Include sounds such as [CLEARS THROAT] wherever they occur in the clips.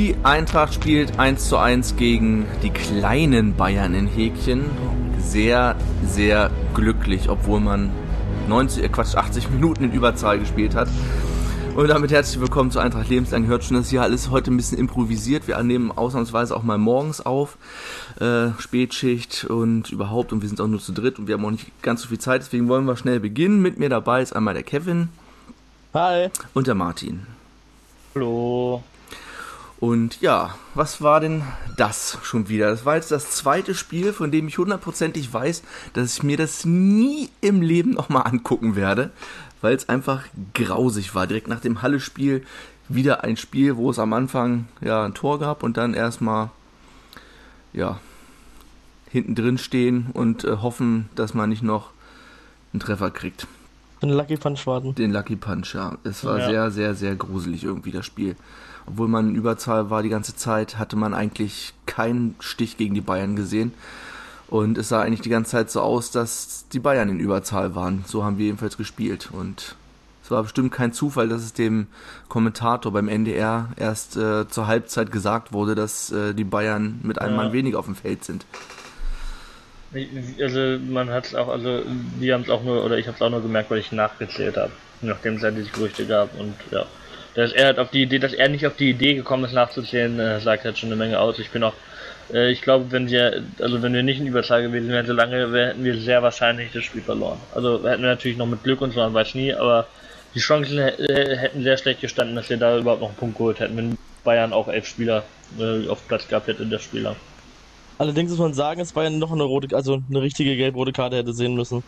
Die Eintracht spielt 1 zu 1 gegen die kleinen Bayern in Häkchen. Sehr, sehr glücklich, obwohl man 90, äh Quatsch, 80 Minuten in Überzahl gespielt hat. Und damit herzlich willkommen zu Eintracht Lebenslang. Hört schon, das hier alles heute ein bisschen improvisiert. Wir nehmen ausnahmsweise auch mal morgens auf, äh, Spätschicht und überhaupt. Und wir sind auch nur zu dritt und wir haben auch nicht ganz so viel Zeit. Deswegen wollen wir schnell beginnen. Mit mir dabei ist einmal der Kevin. Hi. Und der Martin. Hallo. Und ja, was war denn das schon wieder? Das war jetzt das zweite Spiel, von dem ich hundertprozentig weiß, dass ich mir das nie im Leben nochmal angucken werde, weil es einfach grausig war. Direkt nach dem Halle-Spiel wieder ein Spiel, wo es am Anfang ja ein Tor gab und dann erstmal ja hinten drin stehen und äh, hoffen, dass man nicht noch einen Treffer kriegt. Den Lucky Punch warten. Den Lucky Punch, ja. Es war ja. sehr, sehr, sehr gruselig irgendwie das Spiel. Obwohl man in Überzahl war die ganze Zeit, hatte man eigentlich keinen Stich gegen die Bayern gesehen. Und es sah eigentlich die ganze Zeit so aus, dass die Bayern in Überzahl waren. So haben wir jedenfalls gespielt. Und es war bestimmt kein Zufall, dass es dem Kommentator beim NDR erst äh, zur Halbzeit gesagt wurde, dass äh, die Bayern mit einem ja. Mann weniger auf dem Feld sind. Also man hat es auch, also wir haben es auch nur, oder ich habe es auch nur gemerkt, weil ich nachgezählt habe, nachdem es ja diese Gerüchte gab und ja. Dass er halt auf die Idee, dass er nicht auf die Idee gekommen ist nachzuzählen, äh, sagt halt schon eine Menge aus. Ich bin auch äh, ich glaube, wenn wir, also wenn wir nicht in Überzahl gewesen wären, so lange hätten wir sehr wahrscheinlich das Spiel verloren. Also hätten wir natürlich noch mit Glück und so, man weiß nie, aber die Chancen hätten sehr schlecht gestanden, dass wir da überhaupt noch einen Punkt geholt hätten, wenn Bayern auch elf Spieler äh, auf Platz gehabt hätte in der Spieler. Allerdings muss man sagen, dass Bayern noch eine rote, also eine richtige gelb-rote Karte hätte sehen müssen.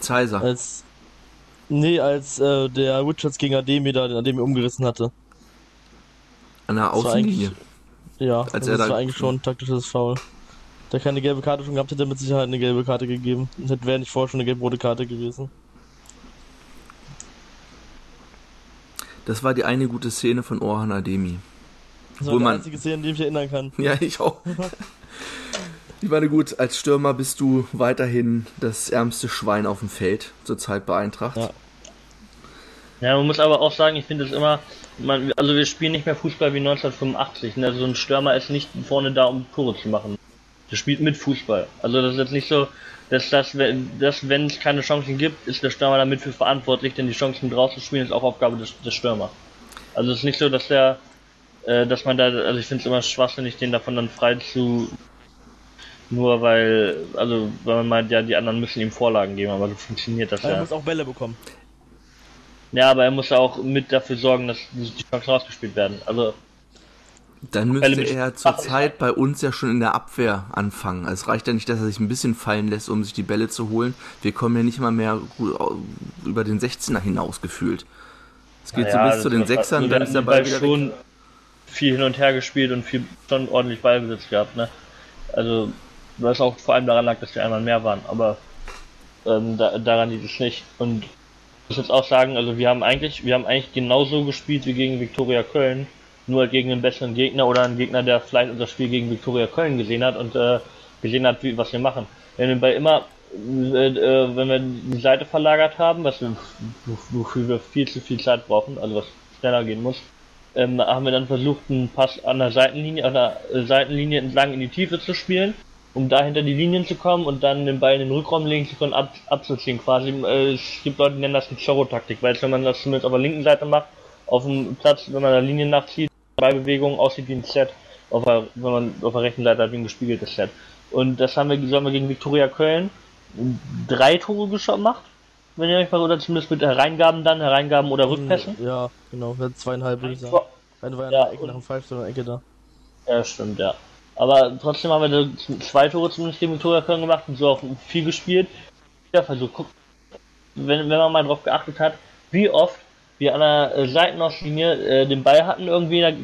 Zeiser. Als, nee, als äh, der Richards gegen Ademi da den Ademi umgerissen hatte. An der Außenlinie. Ja, Als also das war eigentlich schon ein taktisches Foul. Da keine gelbe Karte schon gehabt hätte, mit Sicherheit eine gelbe Karte gegeben. Das wäre nicht vorher schon eine gelb-rote Karte gewesen. Das war die eine gute Szene von Orhan Ademi. Das war die einzige Szene, an die ich mich erinnern kann. Ja, ich auch. [LAUGHS] ich meine, gut, als Stürmer bist du weiterhin das ärmste Schwein auf dem Feld, zurzeit bei Eintracht. Ja. Ja, man muss aber auch sagen, ich finde es immer, man, also wir spielen nicht mehr Fußball wie 1985. Ne? Also so ein Stürmer ist nicht vorne da, um Tore zu machen. Der spielt mit Fußball. Also das ist jetzt nicht so, dass das, dass, wenn es keine Chancen gibt, ist der Stürmer damit für verantwortlich, denn die Chancen draußen spielen ist auch Aufgabe des, des Stürmers. Also es ist nicht so, dass der, äh, dass man da, also ich finde es immer schwachsinnig, den davon dann frei zu, nur weil, also weil man meint, ja, die anderen müssen ihm Vorlagen geben, aber so funktioniert das ja. Er muss auch Bälle bekommen. Ja, aber er muss auch mit dafür sorgen, dass die Chancen rausgespielt werden. Also dann müsste er zurzeit bei uns ja schon in der Abwehr anfangen. Also es reicht ja nicht, dass er sich ein bisschen fallen lässt, um sich die Bälle zu holen. Wir kommen ja nicht mal mehr über den 16er hinaus gefühlt. Es geht ja, so bis zu den Sechsern, also dann ist der Ball wieder schon weg. viel hin und her gespielt und viel schon ordentlich Ballbesitz gehabt, ne? Also was auch vor allem daran lag, dass wir einmal mehr waren, aber ähm, da, daran liegt es nicht. Und muss jetzt auch sagen, also wir haben eigentlich, wir haben eigentlich genauso gespielt wie gegen Viktoria Köln, nur halt gegen einen besseren Gegner oder einen Gegner, der vielleicht unser Spiel gegen Viktoria Köln gesehen hat und äh, gesehen hat, wie, was wir machen. Wenn wir bei immer, äh, äh, wenn wir die Seite verlagert haben, was wir, wofür wir viel zu viel Zeit brauchen, also was schneller gehen muss, ähm, haben wir dann versucht, einen Pass an der Seitenlinie, an der Seitenlinie entlang in die Tiefe zu spielen um da hinter die Linien zu kommen und dann den Ball in den Rückraum legen zu können, ab, abzuziehen quasi. Äh, es gibt Leute, die nennen das die Zorro-Taktik, weil wenn man das zumindest auf der linken Seite macht, auf dem Platz, wenn man der Linie nachzieht, Ballbewegung aussieht wie ein Set, auf der, wenn man auf der rechten Seite hat wie ein gespiegeltes Set. Und das haben wir, so haben wir gegen Viktoria Köln drei Tore gemacht, wenn ihr euch mal, oder zumindest mit Hereingaben dann, Hereingaben oder Rückpässen. Ja, genau, zweieinhalb würde ich sagen. Eine war ja, Ecke nach dem Pfeif, sondern Ecke da. Ja, stimmt, ja. Aber trotzdem haben wir zwei Tore zumindest gegen Victoria Köln gemacht und so auch viel gespielt. Ja, also guck, wenn, wenn man mal drauf geachtet hat, wie oft wir an der äh, Seitenauslinie äh, den Ball hatten, irgendwie in der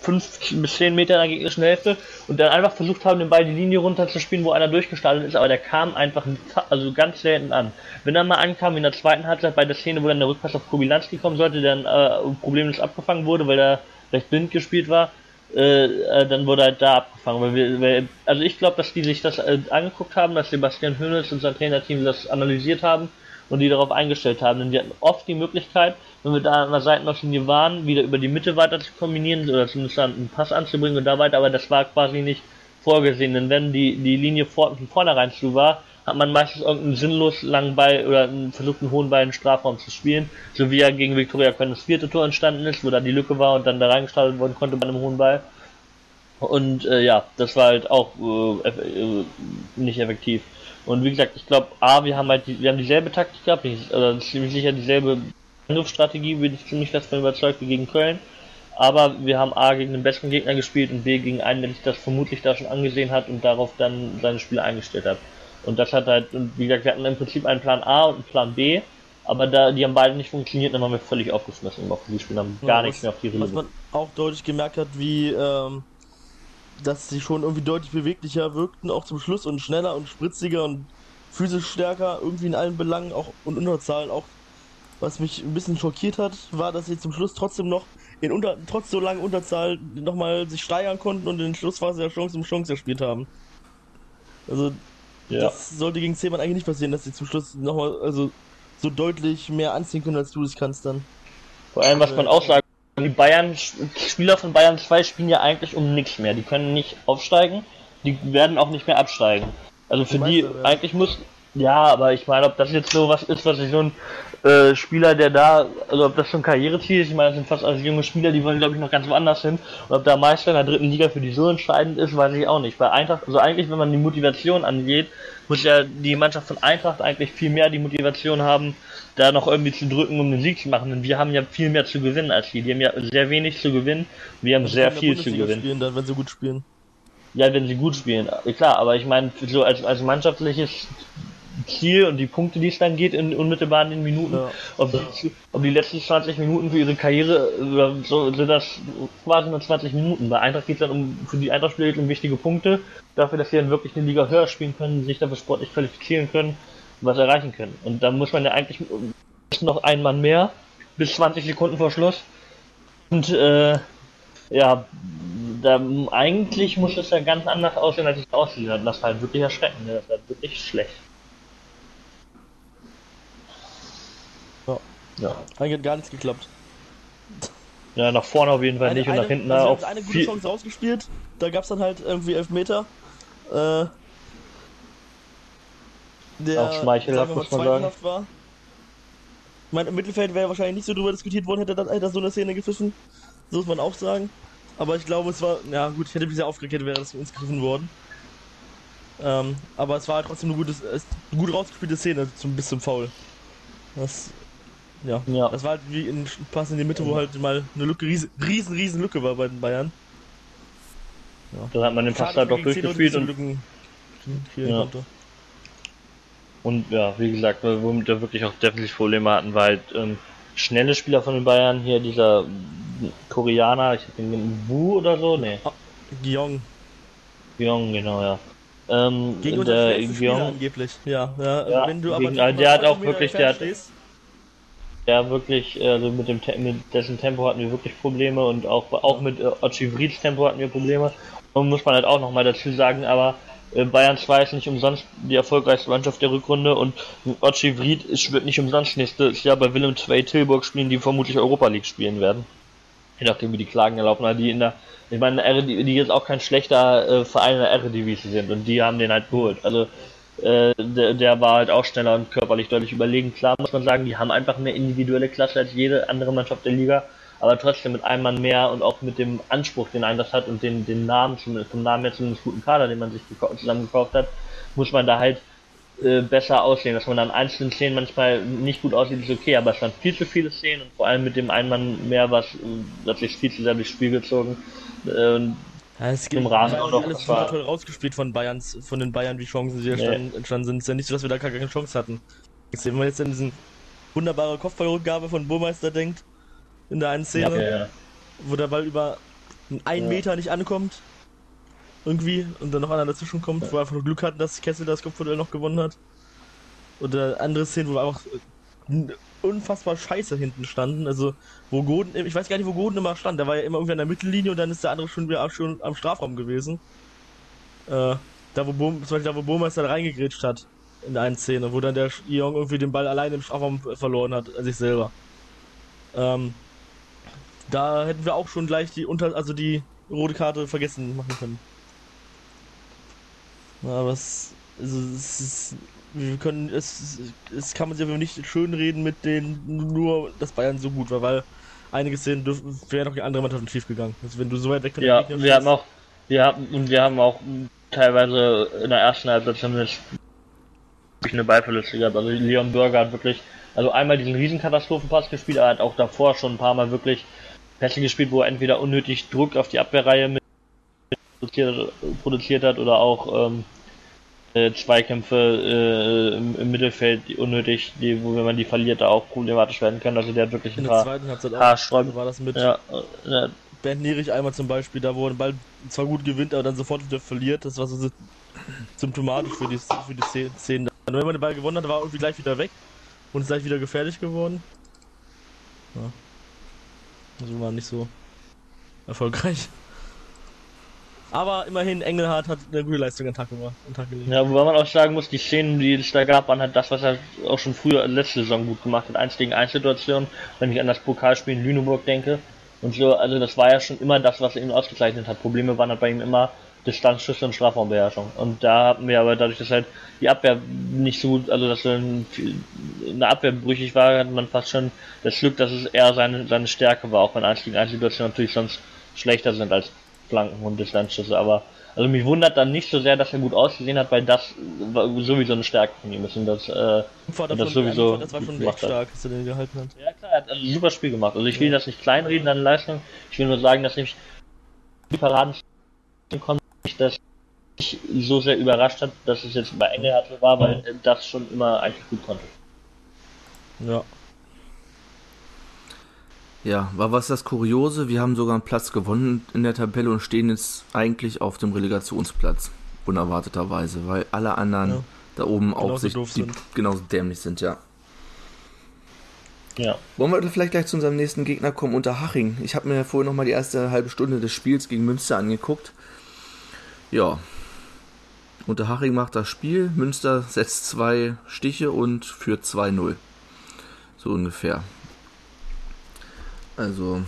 5 bis 10 Meter in der gegnerischen Hälfte und dann einfach versucht haben, den Ball die Linie runter zu spielen, wo einer durchgestartet ist, aber der kam einfach also ganz selten an. Wenn er mal ankam in der zweiten Halbzeit bei der Szene, wo dann der Rückpass auf Kubilanski kommen sollte, der dann äh, problemlos abgefangen wurde, weil er recht blind gespielt war, äh, äh, dann wurde halt da abgefangen. Weil wir, weil, also ich glaube, dass die sich das äh, angeguckt haben, dass Sebastian Hönes und sein Trainerteam das analysiert haben und die darauf eingestellt haben. Denn wir hatten oft die Möglichkeit, wenn wir da an der Seitenauslinie waren, wieder über die Mitte weiter zu kombinieren oder zumindest einen Pass anzubringen und da weiter, aber das war quasi nicht vorgesehen, denn wenn die, die Linie vor, von vornherein zu war, hat man meistens irgendeinen sinnlos langen Ball oder einen versuchten hohen Ball in den Strafraum zu spielen, so wie ja gegen Viktoria Köln das vierte Tor entstanden ist, wo da die Lücke war und dann da reingestartet worden konnte bei einem hohen Ball. Und äh, ja, das war halt auch äh, äh, nicht effektiv. Und wie gesagt, ich glaube, A, wir haben halt die, wir haben dieselbe Taktik gehabt, ich, also ziemlich sicher dieselbe Angriffsstrategie, bin ich ziemlich fest von überzeugt wie gegen Köln. Aber wir haben A gegen den besseren Gegner gespielt und B gegen einen, der sich das vermutlich da schon angesehen hat und darauf dann seine Spiele eingestellt hat. Und das hat halt, und wie gesagt, wir hatten im Prinzip einen Plan A und einen Plan B, aber da die haben beide nicht funktioniert, dann waren wir völlig aufgeschmissen im Offensivspiel, haben gar ja, nichts mehr auf die Rille. Was man auch deutlich gemerkt hat, wie ähm, dass sie schon irgendwie deutlich beweglicher wirkten, auch zum Schluss und schneller und spritziger und physisch stärker, irgendwie in allen Belangen, auch und Unterzahlen auch. Was mich ein bisschen schockiert hat, war, dass sie zum Schluss trotzdem noch in unter, trotz so langer Unterzahl nochmal sich steigern konnten und in den Schlussphase der Chance um Chance gespielt haben. Also, ja. das sollte gegen Zehmann eigentlich nicht passieren, dass sie zum Schluss nochmal, also, so deutlich mehr anziehen können, als du es kannst dann. Vor allem, was man auch sagen die Bayern, Spieler von Bayern 2 spielen ja eigentlich um nichts mehr. Die können nicht aufsteigen, die werden auch nicht mehr absteigen. Also für die, eigentlich muss, ja, aber ich meine, ob das jetzt so was ist, was ich so ein äh, Spieler, der da, also ob das schon Karriereziel ist, ich meine, das sind fast alles junge Spieler, die wollen, glaube ich, noch ganz woanders hin. Und ob der Meister in der dritten Liga für die so entscheidend ist, weiß ich auch nicht. Bei Eintracht, also eigentlich, wenn man die Motivation angeht, muss ja die Mannschaft von Eintracht eigentlich viel mehr die Motivation haben, da noch irgendwie zu drücken, um den Sieg zu machen. Denn wir haben ja viel mehr zu gewinnen als die. Die haben ja sehr wenig zu gewinnen. Wir haben sehr viel zu gewinnen. Spielen dann, wenn sie gut spielen. Ja, wenn sie gut spielen, klar, aber ich meine, so als, als mannschaftliches Ziel und die Punkte, die es dann geht in unmittelbar in den Minuten, ja. ob, die, ob die letzten 20 Minuten für ihre Karriere oder so sind das quasi nur 20 Minuten. Bei Eintracht geht es dann um für die Eintracht-Spieler um wichtige Punkte, dafür, dass sie dann wirklich eine Liga höher spielen können, sich dafür sportlich qualifizieren können, was erreichen können. Und da muss man ja eigentlich noch ein Mann mehr, bis 20 Sekunden vor Schluss. Und äh, ja, da, eigentlich muss es ja ganz anders aussehen, als es aussieht. Das ist halt wirklich erschreckend, das ist halt wirklich schlecht. Ja. Eigentlich hat gar nichts geklappt. Ja, nach vorne auf jeden Fall eine, nicht und nach hinten also auch. eine gute viel... Chance rausgespielt, da gab es dann halt irgendwie Elfmeter. Äh, der auch schmeichelhaft, muss man sagen. War. Ich meine, im Mittelfeld wäre wahrscheinlich nicht so drüber diskutiert worden, hätte das, so eine Szene gepfiffen. So muss man auch sagen. Aber ich glaube, es war, ja gut, ich hätte mich sehr aufgeregt, wäre das uns gegriffen worden. Ähm, aber es war halt trotzdem eine, eine gut rausgespielte Szene, zum, bis zum Foul. Das ja. ja. Das war halt wie ein Pass in die Mitte, wo halt mal eine Lücke, riesen, riesen, riesen Lücke war bei den Bayern. Ja. Da hat man den Pass halt doch durchgespielt und. Lücken ja. Und ja, wie gesagt, womit wir wirklich auch definitiv Probleme hatten, war halt ähm, schnelle Spieler von den Bayern, hier dieser Koreaner, ich hab den Wu oder so, ne. Ah, Gyong. Gyong, genau, ja. Ähm, Gegen der Gyong angeblich, ja. ja, ja wenn du aber gegen, der hat auch wirklich, der hat, stehst, der wirklich, also mit dem mit dessen Tempo hatten wir wirklich Probleme und auch auch mit äh, Ochivrids Tempo hatten wir Probleme. Und muss man halt auch nochmal dazu sagen, aber äh, Bayern 2 ist nicht umsonst die erfolgreichste Mannschaft der Rückrunde und Ochivrid wird nicht umsonst nächstes Jahr bei Willem II Tilburg spielen, die vermutlich Europa League spielen werden. Je nachdem wie die Klagen erlaufen, aber die in der, ich meine, die jetzt auch kein schlechter äh, Verein in der Eredivisie sind und die haben den halt geholt. Also äh, der, der, war halt auch schneller und körperlich deutlich überlegen. Klar muss man sagen, die haben einfach mehr individuelle Klasse als jede andere Mannschaft der Liga, aber trotzdem mit einem Mann mehr und auch mit dem Anspruch, den Eintracht hat und den, den Namen, vom Namen her zumindest guten Kader, den man sich zusammengekauft hat, muss man da halt äh, besser aussehen. Dass man an einzelnen Szenen manchmal nicht gut aussieht, ist okay, aber es waren viel zu viele Szenen und vor allem mit dem einen Mann mehr, was, das sich viel zu sehr durchs Spiel gezogen. Äh, ja, es gibt im Rahmen auch noch. Alles war toll rausgespielt von Bayerns, von den Bayern, wie Chancen sie nee. entstanden sind. Es ist ja nicht so, dass wir da keine Chance hatten. Wenn man jetzt an diesen wunderbare Kopfballrückgabe von Burmeister denkt, in der einen Szene, ja, ja. wo der Ball über einen Meter nicht ankommt, irgendwie, und dann noch einer dazwischen kommt, wo wir einfach nur Glück hatten, dass Kessel das Kopfball noch gewonnen hat. Oder andere Szenen, wo wir einfach unfassbar scheiße hinten standen. Also, wo Goden, ich weiß gar nicht, wo Goden immer stand. Der war ja immer irgendwie an der Mittellinie und dann ist der andere schon wieder schon am Strafraum gewesen. Äh, da wo Bohm, zum Beispiel da wo Burmeister reingegrätscht hat. in der einen Szene, wo dann der Young irgendwie den Ball alleine im Strafraum verloren hat, an sich selber. Ähm, da hätten wir auch schon gleich die unter, also die rote Karte vergessen machen können. Aber es, also es ist, wir können, es, es kann man sich aber nicht schön reden mit den, nur, dass Bayern so gut war, weil einige Szenen wären auch die andere Mannschaft schief gegangen. Also wenn du so weit weg von ja, wir haben auch, wir haben, und wir haben auch teilweise in der ersten Halbzeit zumindest eine Ballverluste gehabt. Also Leon Burger hat wirklich, also einmal diesen Riesenkatastrophenpass gespielt, er hat auch davor schon ein paar Mal wirklich Pässe gespielt, wo er entweder unnötig Druck auf die Abwehrreihe mit produziert, produziert hat oder auch ähm, äh, Zweikämpfe äh, im, im, Mittelfeld die unnötig, die, wo wenn man die verliert, da auch problematisch werden können. Also der hat wirklich ein paar Haarsträume. war das mit ja, äh, Bernd Nierich einmal zum Beispiel, da wo er Ball zwar gut gewinnt, aber dann sofort wieder verliert. Das war so symptomatisch für die, für die Szenen. Und wenn man den Ball gewonnen hat, war er irgendwie gleich wieder weg und ist gleich wieder gefährlich geworden. Ja. Also war nicht so erfolgreich. Aber immerhin, Engelhardt hat eine gute Leistung an Tag gemacht. Ja, wobei man auch sagen muss, die Szenen, die es da gab, waren halt das, was er auch schon früher letzte Saison gut gemacht hat. Eins gegen eins Situationen, wenn ich an das Pokalspiel in Lüneburg denke. Und so, also das war ja schon immer das, was er ihn ausgezeichnet hat. Probleme waren halt bei ihm immer Distanzschüsse und Strafraumbeherrschung. Und da hatten wir aber dadurch, dass halt die Abwehr nicht so gut, also dass eine Abwehr brüchig war, hat man fast schon das Glück, dass es eher seine, seine Stärke war, auch wenn 1 gegen 1 Situationen natürlich sonst schlechter sind als Flanken und Distanzschüsse. Aber also mich wundert dann nicht so sehr, dass er gut ausgesehen hat, weil das sowieso eine Stärke von ihm ist und das, äh, und das sowieso das war schon echt stark, dass er den gehalten hat. Ja klar, er hat ein super Spiel gemacht. Also ich will ja. das nicht kleinreden an Leistung. Ich will nur sagen, dass ich die Paraden konnte mich das nicht so sehr überrascht hat, dass es jetzt bei Engelhardt war, weil er das schon immer eigentlich gut konnte. Ja. Ja, war was das Kuriose, wir haben sogar einen Platz gewonnen in der Tabelle und stehen jetzt eigentlich auf dem Relegationsplatz, unerwarteterweise, weil alle anderen ja. da oben genauso auch sich die, genauso dämlich sind, ja. Ja. Wollen wir vielleicht gleich zu unserem nächsten Gegner kommen, unter Haching. Ich habe mir vorher nochmal die erste halbe Stunde des Spiels gegen Münster angeguckt. Ja. Unterhaching macht das Spiel, Münster setzt zwei Stiche und führt 2-0. So ungefähr. Also,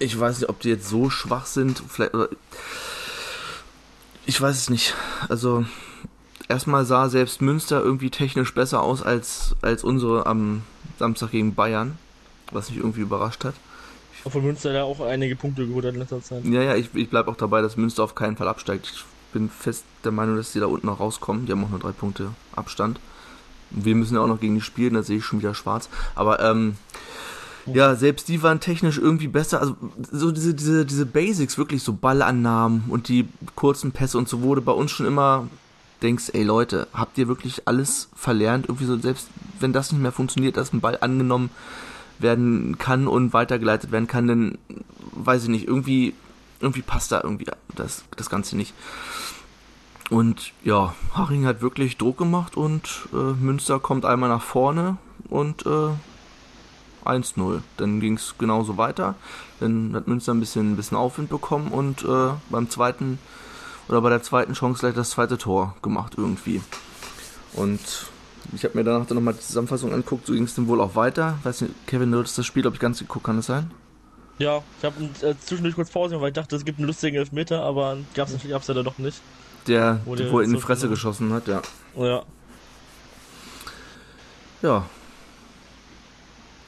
ich weiß nicht, ob die jetzt so schwach sind. Vielleicht, ich weiß es nicht. Also, erstmal sah selbst Münster irgendwie technisch besser aus als, als unsere am Samstag gegen Bayern, was mich irgendwie überrascht hat. Obwohl Münster da auch einige Punkte geholt hat in letzter Zeit. Ja, ja, ich, ich bleibe auch dabei, dass Münster auf keinen Fall absteigt. Ich bin fest der Meinung, dass die da unten noch rauskommen. Die haben auch nur drei Punkte Abstand. Wir müssen ja auch noch gegen die spielen, da sehe ich schon wieder schwarz. Aber ähm, ja, selbst die waren technisch irgendwie besser. Also so diese, diese, diese Basics, wirklich so Ballannahmen und die kurzen Pässe und so wurde bei uns schon immer denkst, ey Leute, habt ihr wirklich alles verlernt? Irgendwie so, selbst wenn das nicht mehr funktioniert, dass ein Ball angenommen werden kann und weitergeleitet werden kann, dann weiß ich nicht, irgendwie, irgendwie passt da irgendwie das, das Ganze nicht. Und ja, Haring hat wirklich Druck gemacht und äh, Münster kommt einmal nach vorne und äh, 1-0. Dann ging es genauso weiter. Dann hat Münster ein bisschen, ein bisschen Aufwind bekommen und äh, beim zweiten oder bei der zweiten Chance gleich das zweite Tor gemacht irgendwie. Und ich habe mir danach dann nochmal die Zusammenfassung angeguckt, so ging es dann wohl auch weiter. Weiß nicht, Kevin, du hast das Spiel, glaube ich, ganz geguckt, kann das sein? Ja, ich habe äh, zwischendurch kurz Pause, weil ich dachte, es gibt einen lustigen Elfmeter, aber gab es natürlich ja doch nicht. Der, wo, der, wo er in die Fresse so geschossen hat, ja. Ja. Ja.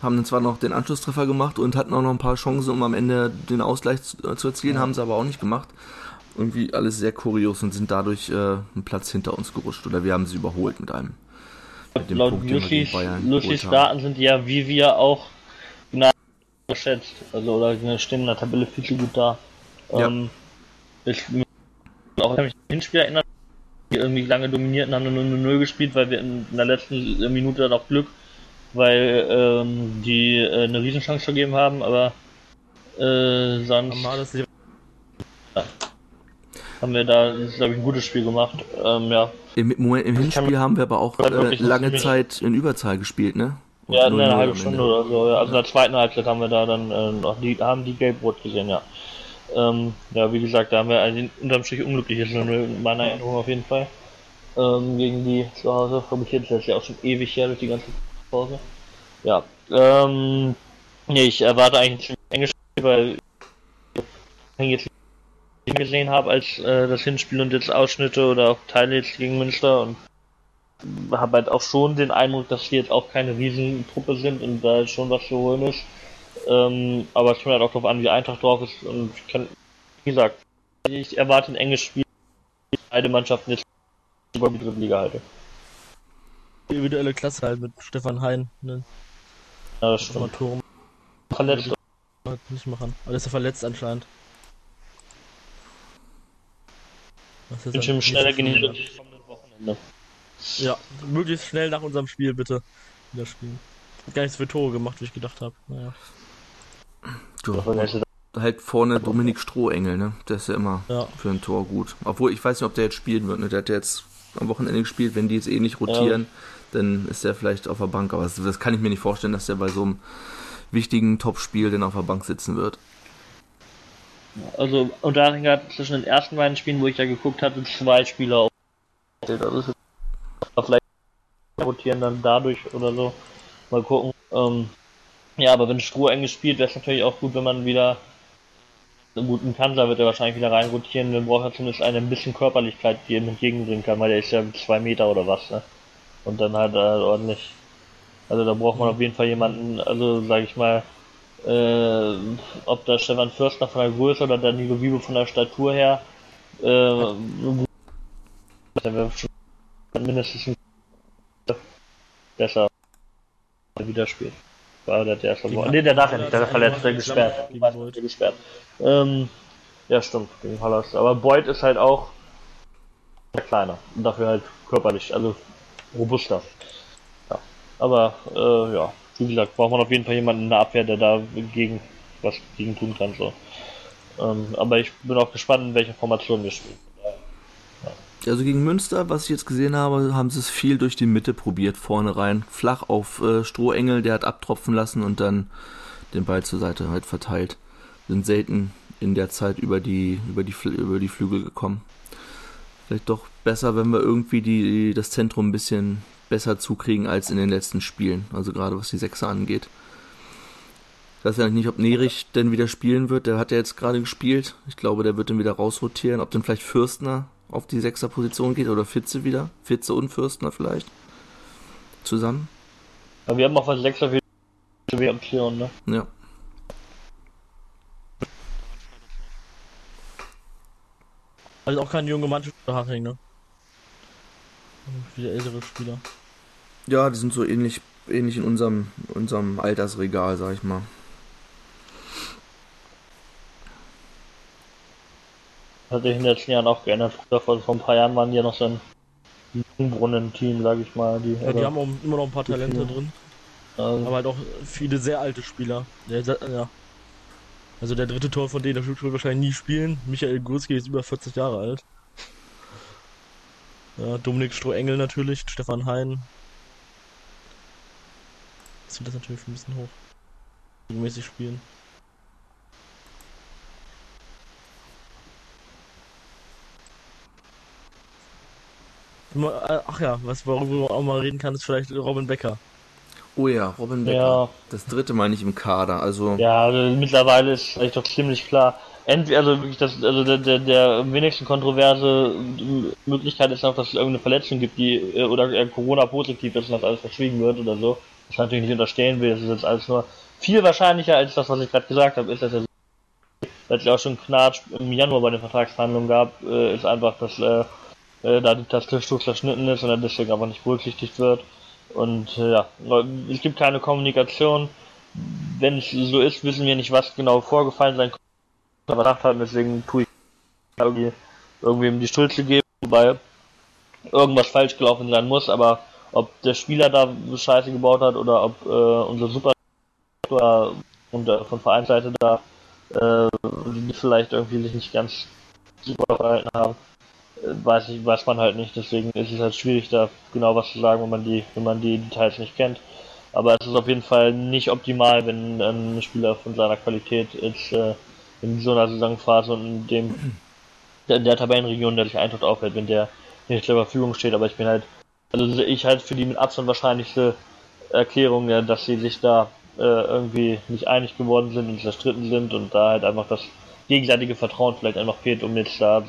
Haben dann zwar noch den Anschlusstreffer gemacht und hatten auch noch ein paar Chancen, um am Ende den Ausgleich zu, äh, zu erzielen, ja. haben sie aber auch nicht gemacht. Irgendwie alles sehr kurios und sind dadurch äh, einen Platz hinter uns gerutscht oder wir haben sie überholt mit einem. Mit dem Laut Lucis, Daten sind ja wie wir auch geschätzt. Also oder stehen in der Tabelle viel zu gut da. Ja. Ähm, ich auch mich Hinspiel erinnert, die irgendwie lange dominierten, haben nur 0-0 gespielt, weil wir in, in der letzten Minute dann auch Glück, weil ähm, die äh, eine Riesenchance vergeben haben, aber äh, sonst ja, haben wir da, glaube ich, ein gutes Spiel gemacht. Ähm, ja. Im, Moment, im Hinspiel haben wir aber auch äh, lange Zeit in Überzahl gespielt, ne? Und ja, eine halbe Stunde oder so. Ja. Also in der zweiten Halbzeit haben wir da dann äh, noch die, haben die Gelbrot gesehen, ja. Ähm, ja, wie gesagt, da haben wir also unterm Strich unglückliches in meiner Erinnerung auf jeden Fall. ähm, gegen die zu Hause. Kommentiert das ist ja auch schon ewig her durch die ganze Pause. Ja, ähm, nee, ich erwarte eigentlich ein enges Spiel, weil ich jetzt gesehen habe als äh, das Hinspiel und jetzt Ausschnitte oder auch Teile jetzt gegen Münster und habe halt auch schon den Eindruck, dass die jetzt auch keine Riesentruppe sind und da schon was zu holen ist. Ähm, aber es kommt halt auch darauf an, wie Eintracht drauf ist und ich kann, wie gesagt, ich erwarte ein enges Spiel. Beide Mannschaften jetzt über die dritte Liga halte. Individuelle Klasse halt mit Stefan Hein. Ne? Ja, das stimmt. Turm. Verletzt. Nicht machen. Aber ist er verletzt anscheinend. Was ist Bin schneller genießen Wochenende. Ja, möglichst schnell nach unserem Spiel bitte wieder spielen. Hat gar nichts für Tore gemacht, wie ich gedacht habe. Naja. Du, halt vorne Dominik Strohengel, ne? Der ist ja immer ja. für ein Tor gut. Obwohl ich weiß nicht, ob der jetzt spielen wird. Ne? Der hat jetzt am Wochenende gespielt. Wenn die jetzt eh nicht rotieren, ja. dann ist der vielleicht auf der Bank. Aber das, das, kann ich mir nicht vorstellen, dass der bei so einem wichtigen Topspiel dann auf der Bank sitzen wird. Also Unterhaching hat zwischen den ersten beiden Spielen, wo ich ja geguckt hatte, zwei Spieler auf. Also vielleicht rotieren dann dadurch oder so. Mal gucken. Ähm, ja, aber wenn Stroh eng gespielt, wäre es natürlich auch gut, wenn man wieder einen guten Kanzler wird er wahrscheinlich wieder reinrotieren, dann braucht er zumindest eine ein bisschen Körperlichkeit, die ihm entgegenbringen kann, weil der ist ja zwei Meter oder was, ne? Und dann halt äh, ordentlich. Also da braucht man auf jeden Fall jemanden, also sag ich mal, äh, ob da Stefan Fürstner von der Größe oder Danilo Vivo von der Statur her, äh, der wäre schon mindestens besser wieder spielt. War der erste Woche. Ne, der darf ja nicht, der ist verletzt, der gesperrt. Der gesperrt. Ähm, ja, stimmt, gegen Hallas. Aber Boyd ist halt auch kleiner und dafür halt körperlich, also robuster. Ja. Aber, äh, ja, wie gesagt, braucht man auf jeden Fall jemanden in der Abwehr, der da gegen was gegen tun kann, so. Ähm, aber ich bin auch gespannt, in welcher Formation wir spielen. Also gegen Münster, was ich jetzt gesehen habe, haben sie es viel durch die Mitte probiert, vorne rein. Flach auf äh, Strohengel, der hat abtropfen lassen und dann den Ball zur Seite halt verteilt. Sind selten in der Zeit über die, über die, über die Flügel gekommen. Vielleicht doch besser, wenn wir irgendwie die, das Zentrum ein bisschen besser zukriegen als in den letzten Spielen. Also gerade was die Sechser angeht. Ich weiß ja nicht, ob Nerich denn wieder spielen wird. Der hat ja jetzt gerade gespielt. Ich glaube, der wird dann wieder rausrotieren. Ob dann vielleicht Fürstner auf die Sechser-Position geht oder Fitze wieder. Fitze und Fürstner vielleicht. Zusammen. Ja, wir haben auch was Sechser für die Option, ne? Ja. Also auch kein junger Mann für Haching, ne? Wieder ältere Spieler. Ja, die sind so ähnlich, ähnlich in unserem, unserem Altersregal, sag ich mal. Hat sich in den letzten Jahren auch geändert. Vor, vor ein paar Jahren waren die ja noch so ein Jungbrunnen-Team, sag ich mal. Die, ja, die haben auch immer noch ein paar Talente drin. Also. Aber halt auch viele sehr alte Spieler. Der, ja. Also der dritte Tor von denen, der wird wahrscheinlich nie spielen. Michael Gurski ist über 40 Jahre alt. Ja, Dominik Strohengel natürlich, Stefan Hein. Das wird das natürlich ein bisschen hoch. Regelmäßig spielen. Ach ja, was worüber man auch mal reden kann, ist vielleicht Robin Becker. Oh ja, Robin Becker. Ja. Das dritte meine ich im Kader. Also ja, also mittlerweile ist eigentlich doch ziemlich klar. Entweder, also wirklich das, also der, der, der wenigsten kontroverse Möglichkeit ist auch, dass es irgendeine Verletzung gibt, die äh, oder Corona-positiv ist und das alles verschwiegen wird oder so. Das natürlich nicht unterstellen will, das ist jetzt alles nur viel wahrscheinlicher als das, was ich gerade gesagt habe, ist, dass er weil es ja auch schon Knatsch im Januar bei den Vertragsverhandlungen gab, äh, ist einfach, dass äh, da die Tastatur zerschnitten ist und er deswegen aber nicht berücksichtigt wird. Und äh, ja, es gibt keine Kommunikation. Wenn es so ist, wissen wir nicht, was genau vorgefallen sein könnte. Aber haben, deswegen tue ich irgendwie irgendwem die Schuld zu geben, wobei irgendwas falsch gelaufen sein muss, aber ob der Spieler da Scheiße gebaut hat oder ob äh, unser Super oder und, äh, von Vereinsseite da äh, vielleicht irgendwie sich nicht ganz super verhalten haben weiß ich, weiß man halt nicht, deswegen ist es halt schwierig, da genau was zu sagen, wenn man die, wenn man die Details nicht kennt. Aber es ist auf jeden Fall nicht optimal, wenn ein Spieler von seiner Qualität jetzt äh, in so einer Saisonphase und in dem in der Tabellenregion, der sich Eintritt aufhält, wenn der nicht zur Verfügung steht, aber ich bin halt, also ich halt für die mit Abstand wahrscheinlichste Erklärung, ja, dass sie sich da äh, irgendwie nicht einig geworden sind und zerstritten sind und da halt einfach das gegenseitige Vertrauen vielleicht einfach fehlt, um jetzt da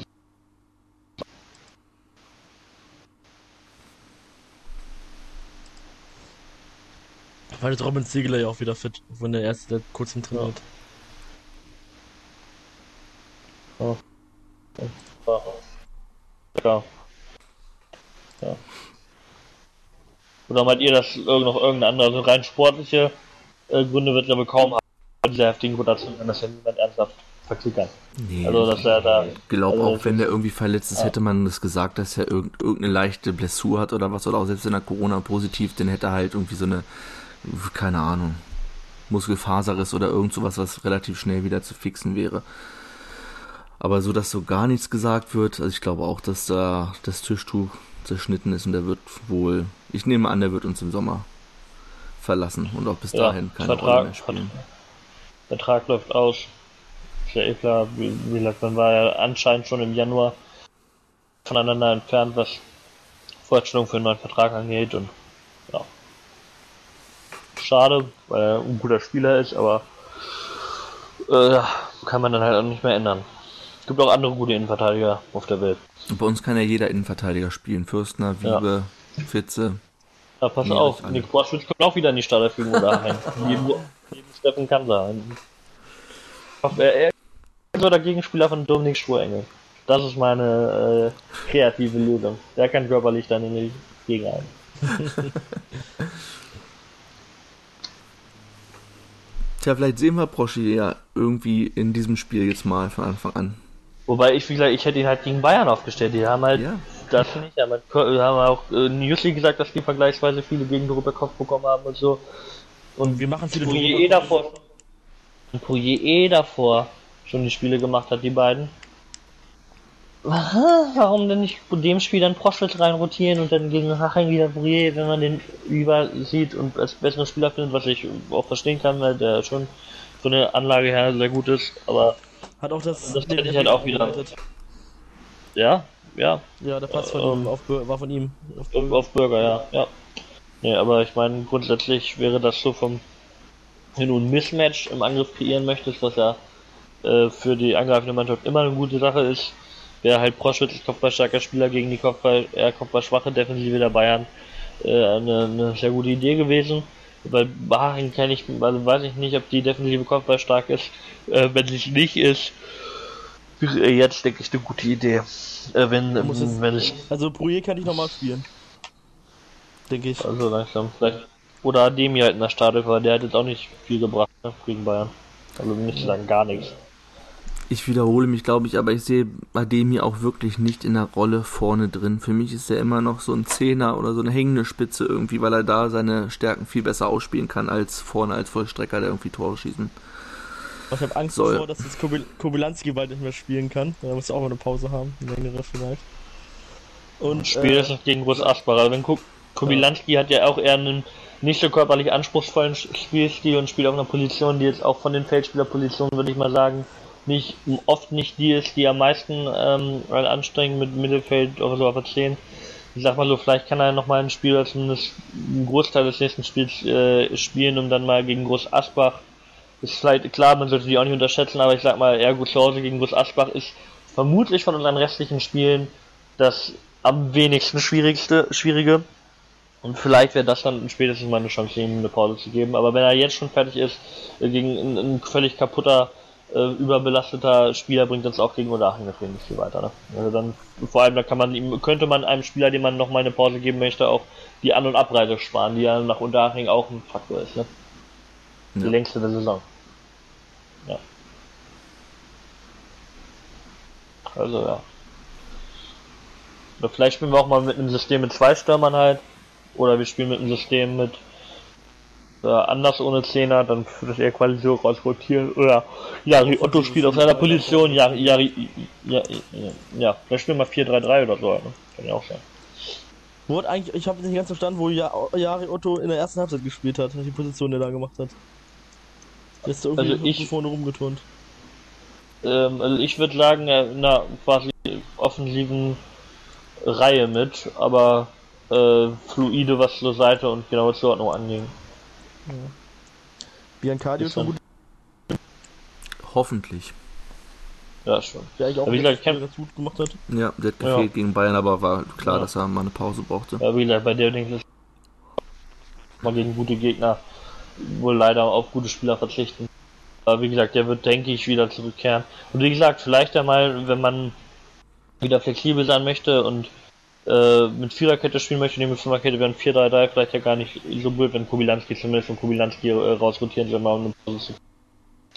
Weil Robin Ziegler ja auch wieder fit, wenn der erste der kurz trainiert. Ja. Ja. ja. ja. Oder meint ihr, dass noch irgendeine andere, also rein sportliche äh, Gründe wird er wohl kaum haben, diese heftigen Rotationen, wenn das ja niemand ernsthaft verklickern. Nee, also, dass er da. Ich glaube also, auch, wenn der irgendwie verletzt ist, ja. hätte man das gesagt, dass er irgendeine leichte Blessur hat oder was, oder auch selbst wenn er Corona positiv, dann hätte er halt irgendwie so eine keine Ahnung, Muskelfaserriss oder irgend sowas, was relativ schnell wieder zu fixen wäre. Aber so, dass so gar nichts gesagt wird, also ich glaube auch, dass da das Tischtuch zerschnitten ist und der wird wohl, ich nehme an, der wird uns im Sommer verlassen und auch bis ja, dahin keine Vertrag, Rolle mehr spielen. Vertrag läuft aus. Ist ja eh klar, wie, wie gesagt, man war ja anscheinend schon im Januar voneinander entfernt, was Vorstellungen für einen neuen Vertrag angeht und ja, schade, weil er ein guter Spieler ist, aber äh, kann man dann halt auch nicht mehr ändern. Es gibt auch andere gute Innenverteidiger auf der Welt. Bei uns kann ja jeder Innenverteidiger spielen. Fürstner, Wiebe, ja. Fitze. Ja, pass auf, Nick Boschwitz kommt auch wieder in die Starterführung oder rein. neben, neben Steffen Kanser. Er ist der Gegenspieler von Dominik Sturengel. Das ist meine äh, kreative Lösung. Der kann körperlich dann in die Gegen ein. [LAUGHS] [LAUGHS] Tja, vielleicht sehen wir Proschi ja irgendwie in diesem Spiel jetzt mal von Anfang an. Wobei ich, wie gesagt, ich hätte ihn halt gegen Bayern aufgestellt. Die haben halt ja. das nicht. Haben, halt, haben auch äh, Newsly gesagt, dass die vergleichsweise viele Gegentore per Kopf bekommen haben und so. Und wir machen viele Tore. eh davor. Und Poirier eh davor schon die Spiele gemacht hat, die beiden. Warum denn nicht bei dem Spiel dann Proschwitz reinrotieren und dann gegen Haching wieder Brouillet, wenn man den über sieht und als besseren Spieler findet, was ich auch verstehen kann, weil der schon so eine Anlage her sehr gut ist, aber hat auch das, das hätte ich halt auch wieder. Ja, ja. Ja, der Platz von ähm, ihm auf, war von ihm. Auf Bürger, auf Bürger ja, ja. Nee, aber ich meine, grundsätzlich wäre das so vom, wenn du ein Mismatch im Angriff kreieren möchtest, was ja äh, für die angreifende Mannschaft immer eine gute Sache ist, wäre halt Proschwitz als kopfballstarker Spieler gegen die Kopfball, eher kopfballschwache Defensive der Bayern äh, eine, eine, sehr gute Idee gewesen. Bei Bahrain kenne ich, also weiß ich nicht, ob die Defensive Kopfball stark ist. Äh, wenn sie nicht ist, jetzt denke ich eine gute Idee. Äh, wenn, es, wenn ich, also Projekt kann ich nochmal spielen. Denke ich. Also langsam, vielleicht. Oder Ademi halt in der Startelf, weil der hat jetzt auch nicht viel gebracht ne, gegen Bayern. Also nicht zu sagen gar nichts. Ich wiederhole mich, glaube ich, aber ich sehe bei dem hier auch wirklich nicht in der Rolle vorne drin. Für mich ist er immer noch so ein Zehner oder so eine hängende Spitze irgendwie, weil er da seine Stärken viel besser ausspielen kann als vorne als Vollstrecker, der irgendwie Tore schießen. Ich habe Angst soll. davor, dass jetzt Kobylanski bald nicht mehr spielen kann. Da muss er auch mal eine Pause haben, eine längere vielleicht. Und spielt äh, gegen Groß Asparer. Wenn Kobylanski ja. hat ja auch eher einen nicht so körperlich anspruchsvollen Spielstil und spielt auf einer Position, die jetzt auch von den Feldspielerpositionen, würde ich mal sagen, nicht oft nicht die ist, die am meisten ähm, anstrengen mit Mittelfeld oder so auf 10. Ich sag mal so, vielleicht kann er noch mal ein Spiel zumindest einen Großteil des nächsten Spiels äh, spielen, um dann mal gegen Groß Asbach. Ist vielleicht klar, man sollte die auch nicht unterschätzen, aber ich sag mal, eher gut zu Hause gegen Groß Asbach ist vermutlich von unseren restlichen Spielen das am wenigsten schwierigste, schwierige. Und vielleicht wäre das dann spätestens mal eine Chance, ihm eine Pause zu geben. Aber wenn er jetzt schon fertig ist, äh, gegen ein, ein völlig kaputter äh, überbelasteter Spieler bringt uns auch gegen Unterhaching natürlich nicht viel weiter. Ne? Also dann, vor allem, da kann man ihm, könnte man einem Spieler, dem man noch mal eine Pause geben möchte, auch die An- und Abreise sparen, die ja nach Unterhaching auch ein Faktor ist. Ne? Die ja. längste der Saison. Ja. Also ja. Oder vielleicht spielen wir auch mal mit einem System mit zwei Stürmern halt. Oder wir spielen mit einem System mit äh, anders ohne Zehner, dann wird quasi so rausrotieren. Oder Jari Otto spielt auf seiner Position, Jari, Jari, ja, ja, ja, vielleicht spielen wir 4-3-3 oder so, ne? Kann ja auch sein. Wo hat eigentlich, ich habe nicht ganz verstanden, wo Jari Otto in der ersten Halbzeit gespielt hat, die Position, die er da gemacht hat. Ist irgendwie also ich, vorne rumgeturnt. Ähm, also ich würde sagen, na, quasi offensiven Reihe mit, aber äh, fluide, was zur Seite und genaue Zuordnung anging. Ja. Biancardi ist schon gut. Hoffentlich. Ja, schon. Der eigentlich auch wie gesagt, ganz gut gemacht hat. Ja, der hat gefehlt ja. gegen Bayern, aber war klar, ja. dass er mal eine Pause brauchte. Ja, wie gesagt, bei der Ding ist mal gegen gute Gegner wohl leider auf gute Spieler verzichten. Aber wie gesagt, der wird, denke ich, wieder zurückkehren. Und wie gesagt, vielleicht einmal, wenn man wieder flexibel sein möchte und äh, mit Viererkette spielen möchte, neben Fünferkette wären 4-3-3 vielleicht ja gar nicht so blöd, wenn Kubilanski zumindest und Kubilanski äh, rausrotieren soll, mal um eine zu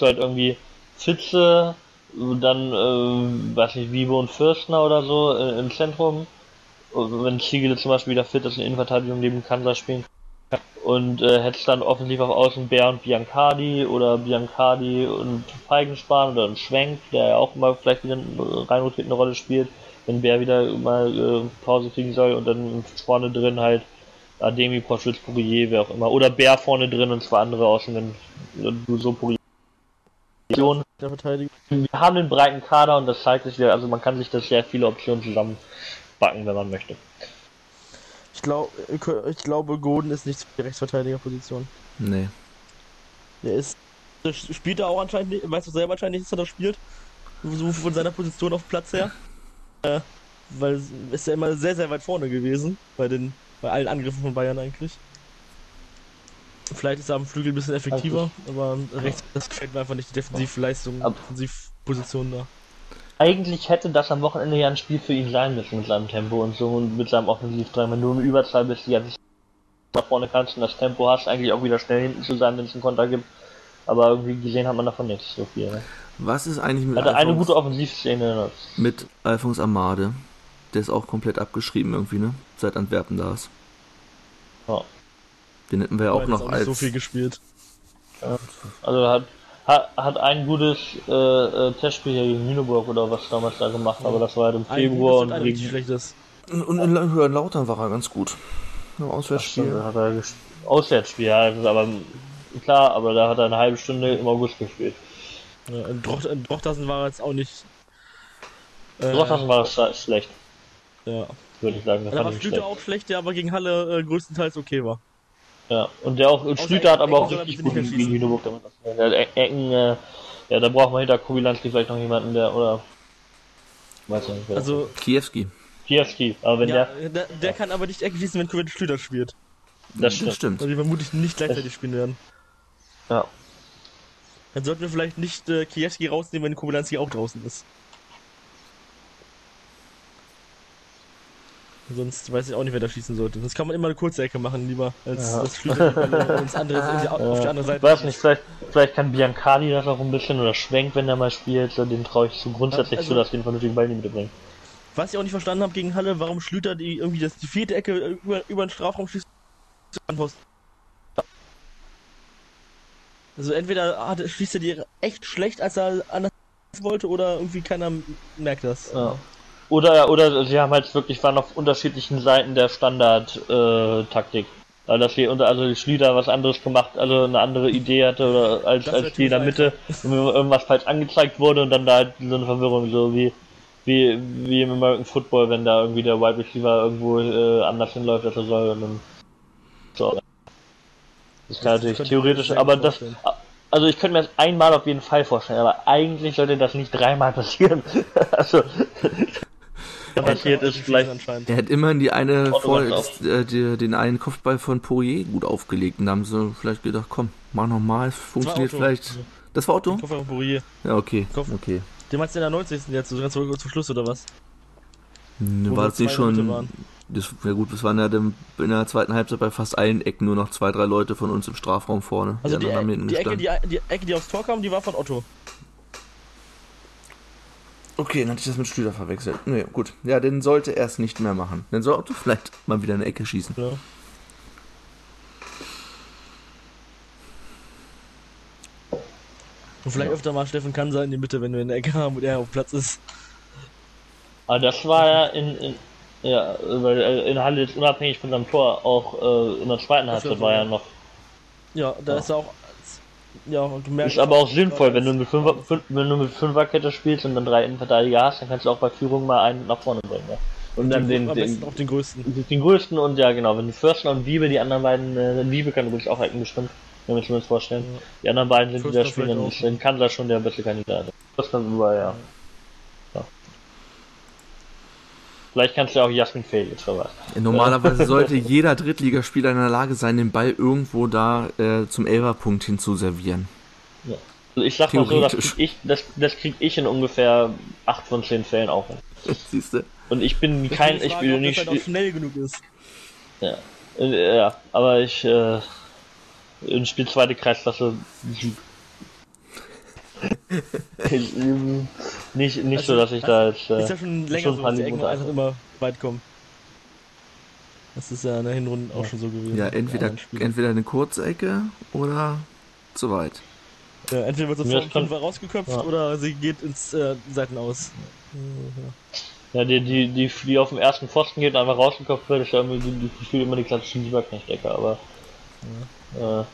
halt irgendwie Fitze, dann, äh, weiß nicht, Wiebe und Fürstner oder so äh, im Zentrum. Wenn Ziegele zum Beispiel wieder fit ist in Innenverteidigung neben Kanzler spielen kann. Und äh, hätte es dann offensiv auf Außen Bär und Biancardi oder Biancardi und Feigenspan oder ein Schwenk, der ja auch mal vielleicht wieder reinrotiert eine Rolle spielt, wenn Bär wieder mal äh, Pause kriegen soll und dann vorne drin halt Ademi, Porschwitz, Pourier, wer auch immer. Oder Bär vorne drin und zwei andere außen, wenn du so Pourier Optionen der Verteidigung. Wir haben einen breiten Kader und das zeigt sich ja, also man kann sich das sehr viele Optionen zusammenbacken, wenn man möchte. Ich, glaub, ich glaube, Goden ist nicht die Rechtsverteidigerposition. Nee. Der ist. Der spielt er auch anscheinend nicht, weißt du selber anscheinend nicht, dass er da spielt. So von seiner Position auf Platz her. Äh, weil ist ja immer sehr, sehr weit vorne gewesen bei den bei allen Angriffen von Bayern eigentlich. Vielleicht ist er am Flügel ein bisschen effektiver, also, aber rechts das gefällt mir einfach nicht die Defensivleistung, Ab Defensivposition da. Eigentlich hätte das am Wochenende ja ein Spiel für ihn sein müssen mit seinem Tempo und so und mit seinem Offensivdrang. Wenn du im Überzahl bist, ja nach vorne kannst und das Tempo hast, eigentlich auch wieder schnell hinten zu sein, wenn es einen Konter gibt. Aber irgendwie gesehen hat man davon nicht so viel. Ne? Was ist eigentlich mit Hatte Alphons, eine gute Offensivszene. Mit Alphons Amade. Der ist auch komplett abgeschrieben irgendwie, ne? Seit Antwerpen da ist. Ja. Den hätten wir ja auch noch auch als. so viel gespielt. Also hat, hat, hat ein gutes äh, äh, Testspiel hier gegen Lüneburg oder was damals da gemacht, aber das war halt im Februar und gegen. Schlechtes. Und in Lautern war er ganz gut. Ja, Auswärtsspiel. Auswärtsspiel, ja, aber klar, aber da hat er eine halbe Stunde im August gespielt. Ja, in, Droch, in Drochtassen war jetzt auch nicht. Äh, Drochtassen war es schlecht. Ja. Würde ich sagen. Das war Flüte auch schlecht, der aber gegen Halle äh, größtenteils okay war. Ja, und der auch, und Schlüter hat aber auch richtig gut gegen Lüneburg gemacht. Der Ecken, äh, ja, da braucht man hinter Kubilanski vielleicht noch jemanden, der, oder, weiß nicht, wer Also, Kiewski. Kiewski, aber wenn ja, der, der, der kann aber nicht Ecken schießen, wenn Kubilanski Schlüter spielt. Das stimmt. Das stimmt. Also, die vermutlich nicht gleichzeitig spielen werden. Ja. Dann sollten wir vielleicht nicht äh, Kiewski rausnehmen, wenn Kubilanski auch draußen ist. Sonst weiß ich auch nicht, wer da schießen sollte. Sonst kann man immer eine kurze Ecke machen, lieber, als ja. das [LAUGHS] ins andere, in die, auf die andere Seite. Ich weiß nicht, vielleicht, vielleicht kann Biancardi das auch ein bisschen oder Schwenk, wenn er mal spielt. Den traue ich so grundsätzlich also, zu, dass den vernünftigen Ball nicht mitbringt. Was ich auch nicht verstanden habe gegen Halle, warum Schlüter die irgendwie das, die vierte Ecke über, über den Strafraum schießt. Also entweder hat, schließt er die echt schlecht, als er anders wollte, oder irgendwie keiner merkt das. Ja. Oder, oder sie haben halt wirklich, waren auf unterschiedlichen Seiten der Standard-Taktik. Äh, dass sie unter, also Schlieder was anderes gemacht, also eine andere Idee hatte oder als, als die in der Mitte irgendwas falsch angezeigt wurde und dann da halt so eine Verwirrung, so wie, wie, wie im American Football, wenn da irgendwie der Wide Receiver irgendwo äh, anders hinläuft, als er soll und dann, so. Das kann natürlich theoretisch, aber das, also ich könnte mir das einmal auf jeden Fall vorstellen, aber eigentlich sollte das nicht dreimal passieren. [LAUGHS] also, [LAUGHS] passiert ist, vielleicht anscheinend. Er hat immerhin die eine voll, äh, die, den einen Kopfball von Poirier gut aufgelegt und da haben sie vielleicht gedacht, komm, mach nochmal, funktioniert vielleicht. Das war Otto? Kopfball von Poirier. Ja, okay. Kopf okay. Den meinst du in der 90. jetzt, so ganz zum Schluss oder was? Ne, war es nicht schon. Das, ja gut, das waren ja in der zweiten Halbzeit bei fast allen Ecken nur noch zwei, drei Leute von uns im Strafraum vorne. Also die, die, die Ecke, die, die Ecke, die aufs Tor kam, die war von Otto. Okay, dann hatte ich das mit Schlüter verwechselt. Nee, gut. Ja, den sollte er es nicht mehr machen. Dann sollte [LAUGHS] vielleicht mal wieder eine Ecke schießen. Ja. Und vielleicht ja. öfter mal Steffen Kanser in die Mitte, wenn wir in der Ecke haben und er auf Platz ist. Aber das war ja in, in ja, weil in Halle jetzt unabhängig von seinem Tor auch äh, in der zweiten Halbzeit war ja noch. Ja, da ja. ist er auch ja, und du merkst. Ist aber auch sinnvoll, wenn du mit Fünfer, fünf, wenn du mit Fünferkette spielst und dann drei Innenverteidiger hast, dann kannst du auch bei Führung mal einen nach vorne bringen. Ja? Und dann den, den, den, auch den größten. Den größten und ja genau, wenn die Fürsten und Wiebe, die anderen beiden, äh, Wiebe kann übrigens auch Ecken bestimmt, wenn wir uns das vorstellen. Ja. Die anderen beiden sind, die da spielen, dann ist Kanzler schon der beste Kandidat. Kann überall, ja. ja. Vielleicht kannst du auch Jasmin Fehl jetzt verweisen. Ja, normalerweise sollte jeder Drittligaspieler in der Lage sein, den Ball irgendwo da äh, zum Elferpunkt hinzuservieren. Ja. Also ich sag mal so, das krieg ich, das, das krieg ich in ungefähr 8 von 10 Fällen auch hin. [LAUGHS] Siehst du? Und ich bin das kein, ich will nicht. Halt schnell genug ist. Ja. Ja, aber ich äh, in Spiel zweite Kreisklasse nicht, nicht also, so, dass ich da jetzt. Äh, ist ja schon länger schon so, dass die Ecken einfach immer weit kommen. Das ist ja in der Hinrunde auch schon so gewesen. Ja, entweder, entweder eine Kurzecke oder zu weit. Ja, entweder wird sofort von rausgeköpft ja. oder sie geht ins äh, Seitenaus. Ja, die, die, die, die auf dem ersten Pfosten geht und einfach rausgeköpft wird, ist ja irgendwie, die, die spielt immer die klassischen Sieberknecht-Ecke, aber. Ja. Äh,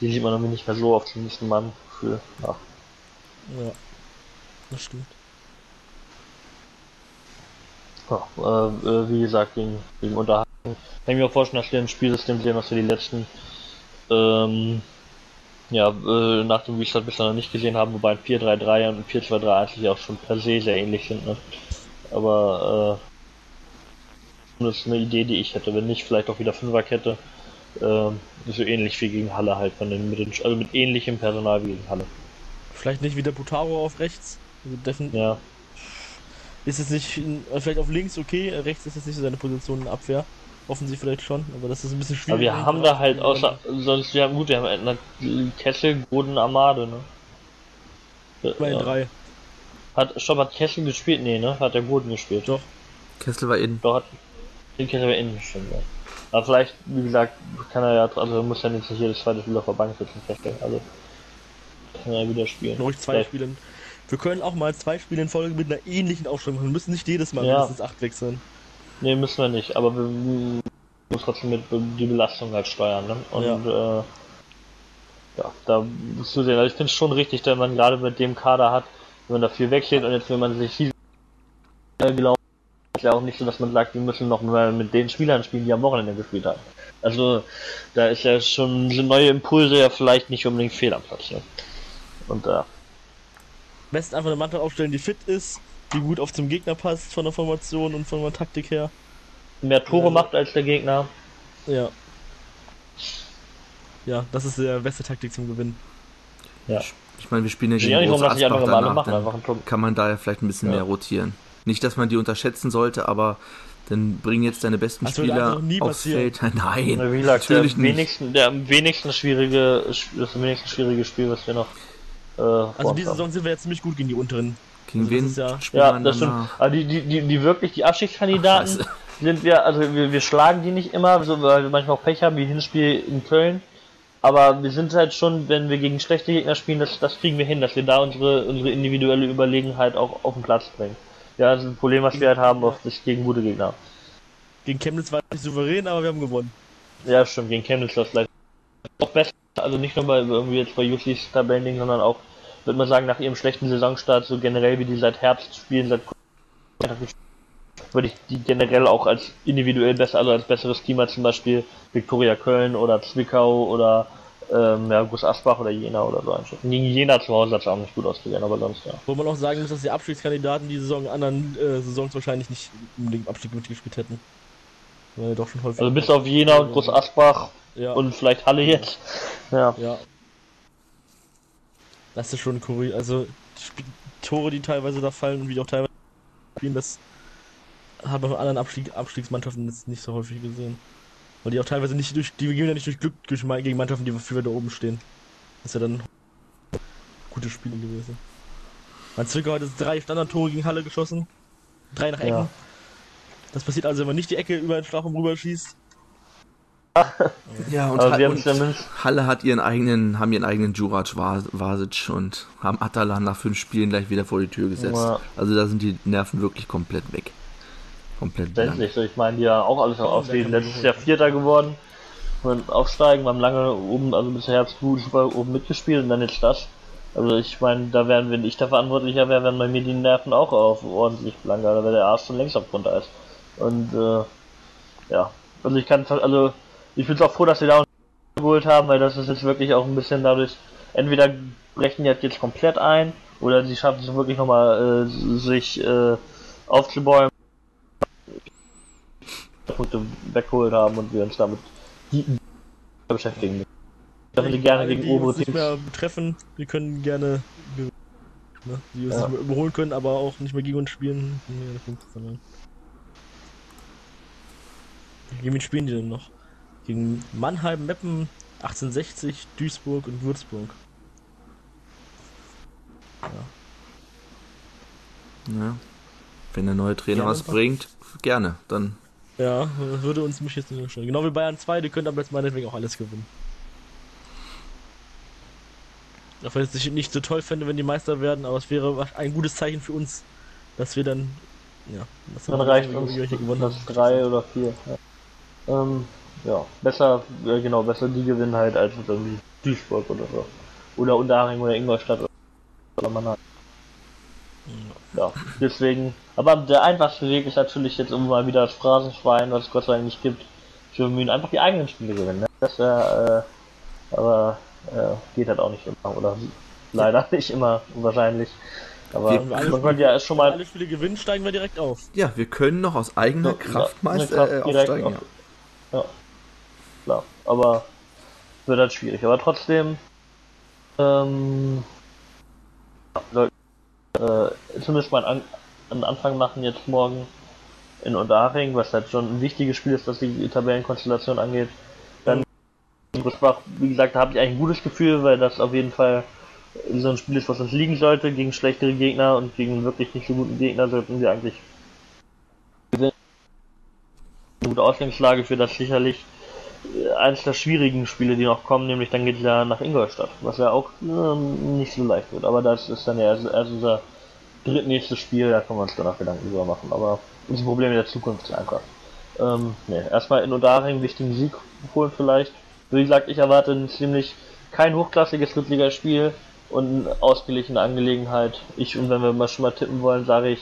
die sieht man irgendwie nicht mehr so auf den nächsten Mann für. Ja. ja, das stimmt. Ja, äh, äh, wie gesagt, gegen, gegen Unterhaltung. Kann ich mir auch vorstellen, dass wir ein Spielsystem sehen, was wir die letzten ähm, ja, äh, nach dem Restart bisher noch nicht gesehen haben, wobei ein 4-3-3 und ein 4-2-3 eigentlich auch schon per se sehr ähnlich sind. Ne? Aber äh, das ist eine Idee, die ich hätte. Wenn nicht, vielleicht auch wieder Fünferkette. Äh, so ähnlich wie gegen Halle halt, von den, mit den, also mit ähnlichem Personal wie gegen Halle. Vielleicht nicht wieder Putaro auf rechts. Also ja. Ist es nicht, vielleicht auf links okay, rechts ist es nicht so seine Position in Abwehr. Offensiv vielleicht schon, aber das ist ein bisschen schwierig. Aber wir haben da halt außer, sonst, wir haben, gut, wir haben eine Kessel, Boden, Armade, ne? Bei ja. drei. Hat, Stopp, hat Kessel gespielt? Nee, ne? Hat der Boden gespielt. Doch. Kessel war innen. Doch, hat, den Kessel war innen, stimmt, ja. Aber vielleicht, wie gesagt, kann er ja, also muss ja nicht jedes zweite Spiel auf der Bank sitzen, Kessel, also. Kann er wieder spielen. Ruhig zwei vielleicht. Wir können auch mal zwei Spiele in Folge mit einer ähnlichen Aufstellung machen. Wir müssen nicht jedes Mal ja. mindestens acht wechseln. Ne, müssen wir nicht, aber wir müssen trotzdem mit die Belastung halt steuern. Ne? Und ja. Äh, ja, da musst du sehen. Also ich finde es schon richtig, wenn man gerade mit dem Kader hat, wenn man da viel wegsteht und jetzt wenn man sich glaubt, ist ja auch nicht so, dass man sagt, wir müssen noch mal mit den Spielern spielen, die am Wochenende gespielt haben. Also da ist ja schon sind neue Impulse ja vielleicht nicht unbedingt fehl am Platz. Ne? Und da. Äh, Best einfach eine Mannschaft aufstellen, die fit ist, die gut auf zum Gegner passt von der Formation und von der Taktik her. Mehr Tore ja. macht als der Gegner. Ja. Ja, das ist die beste Taktik zum Gewinnen. Ja. Ich meine, wir spielen ja gegen ja, Groß Asbach danach, machen, kann man daher vielleicht ein bisschen ja. mehr rotieren. Nicht, dass man die unterschätzen sollte, aber dann bringen jetzt deine besten das Spieler aufs Feld. [LAUGHS] Nein, wie gesagt, natürlich der nicht. Wenigsten, der am wenigsten schwierige, das wenigsten schwierige Spiel, was wir noch. Äh, also diese Saison sind wir jetzt ziemlich gut gegen die unteren gegen wen ja, ja das stimmt. Aber die, die, die, die wirklich, die Abstiegskandidaten Ach, sind wir, also wir, wir schlagen die nicht immer, so, weil wir manchmal auch Pech haben, wie Hinspiel in Köln. Aber wir sind halt schon, wenn wir gegen schlechte Gegner spielen, das, das kriegen wir hin, dass wir da unsere, unsere individuelle Überlegenheit auch auf den Platz bringen. Ja, das ist ein Problem, was wir halt haben, auf das gegen gute Gegner. Gegen Chemnitz war nicht souverän, aber wir haben gewonnen. Ja, stimmt, gegen Chemnitz war es vielleicht auch besser, also nicht nur bei irgendwie jetzt bei Jussis Tabellending, sondern auch würde man sagen, nach ihrem schlechten Saisonstart, so generell wie die seit Herbst spielen, seit würde ich die generell auch als individuell besser, also als besseres Team als zum Beispiel Viktoria Köln oder Zwickau oder ähm, ja, Gus Asbach oder Jena oder so einschätzen. Gegen Jena zu Hause hat es auch nicht gut ausgesehen, aber sonst ja. Wo man auch sagen muss, dass die Abstiegskandidaten die Saison anderen äh, Saisons wahrscheinlich nicht unbedingt Abstieg mitgespielt hätten. Weil doch schon häufig also bis auf Jena und Gus Asbach ja. und vielleicht Halle jetzt. Ja. ja. Das ist schon kurios. Also, die Tore, die teilweise da fallen und wie auch teilweise spielen, das hat man von anderen Abstieg Abstiegsmannschaften jetzt nicht so häufig gesehen. Weil die auch teilweise nicht durch, die gehen ja nicht durch Glück durch, gegen Mannschaften, die für da oben stehen. Das ist ja dann gute Spiele gewesen. Mein Zwickau hat jetzt drei Standardtore gegen Halle geschossen. Drei nach Ecken. Ja. Das passiert also, wenn man nicht die Ecke über den Strafraum rüber schießt. ja, und, ha und Halle hat ihren eigenen, haben ihren eigenen Jurac Vasic und haben Atalan nach fünf Spielen gleich wieder vor die Tür gesetzt. Ja. Also da sind die Nerven wirklich komplett weg. Komplett Letztlich, so, ich meine, die ja auch alles noch aufstehen. Letztes Jahr Vierter geworden. Und aufsteigen, wir haben lange oben, also bis Herbst gut super oben mitgespielt und dann jetzt das. Also ich meine, da wären, wenn ich der Verantwortlicher wäre, wären bei mir die Nerven auch auf ordentlich blank, da wäre der Arsch schon längst auf Grundeis. Und äh, ja, also ich kann, also ich bin auch froh, dass sie da geholt haben, weil das ist jetzt wirklich auch ein bisschen dadurch, entweder brechen die jetzt komplett ein, oder sie schaffen es wirklich nochmal, äh, sich äh, aufzubäumen, Punkte weggeholt haben und wir uns damit beschäftigen. Damit wir gerne gegen obere Teams. nicht mehr treffen, wir können gerne ne, die uns ja. nicht mehr überholen können, aber auch nicht mehr gegen uns spielen. Gegen wen spielen die denn noch? Gegen Mannheim, Meppen, 1860, Duisburg und Würzburg. Ja. ja. Wenn der neue Trainer gerne was bringt, gerne, dann. Ja, würde uns mich jetzt nicht stellen. Genau wie Bayern 2, die können aber jetzt meinetwegen auch alles gewinnen. Auch wenn ich es nicht so toll fände, wenn die Meister werden, aber es wäre ein gutes Zeichen für uns, dass wir dann, ja, das dann reicht uns gewonnen das drei oder vier. Ja. Ähm, ja, besser, äh, genau, besser die gewinnen halt als irgendwie Duisburg oder so. Oder Unterhaching oder Ingolstadt oder Mannheim. Ja, deswegen, aber der einfachste Weg ist natürlich jetzt um mal wieder das Phrasenschwein, was es Gott sei Dank nicht gibt, zu bemühen, einfach die eigenen Spiele gewinnen. Ne? Das wäre, äh, aber äh, geht halt auch nicht immer, oder leider [LAUGHS] nicht immer, wahrscheinlich. Aber wir, man könnte ja schon mal. alle Spiele gewinnen, steigen wir direkt auf. Ja, wir können noch aus eigener ja, Kraft Meister Kraft äh, aufsteigen. Auf, ja. ja. Klar, aber wird halt schwierig. Aber trotzdem ähm, sollten äh, zumindest mal einen, einen Anfang machen jetzt morgen in Unterhaching, was halt schon ein wichtiges Spiel ist, was die Tabellenkonstellation angeht. Gladbach, wie gesagt, da habe ich eigentlich ein gutes Gefühl, weil das auf jeden Fall so ein Spiel ist, was uns liegen sollte. Gegen schlechtere Gegner und gegen wirklich nicht so guten Gegner sollten wir eigentlich gewinnen. Eine gute Ausgangslage für das sicherlich eines der schwierigen Spiele, die noch kommen, nämlich dann geht es ja nach Ingolstadt, was ja auch ähm, nicht so leicht wird. Aber das ist dann ja erst, erst unser drittnächstes Spiel, da können wir uns danach Gedanken drüber machen. Aber das ist ein der Zukunft einfach. Ähm, nee, erstmal in Odaring wichtigen Sieg holen vielleicht wie gesagt, ich erwarte ein ziemlich kein hochklassiges Drittligaspiel und eine ausgeglichene Angelegenheit. Ich, und wenn wir mal schon mal tippen wollen, sage ich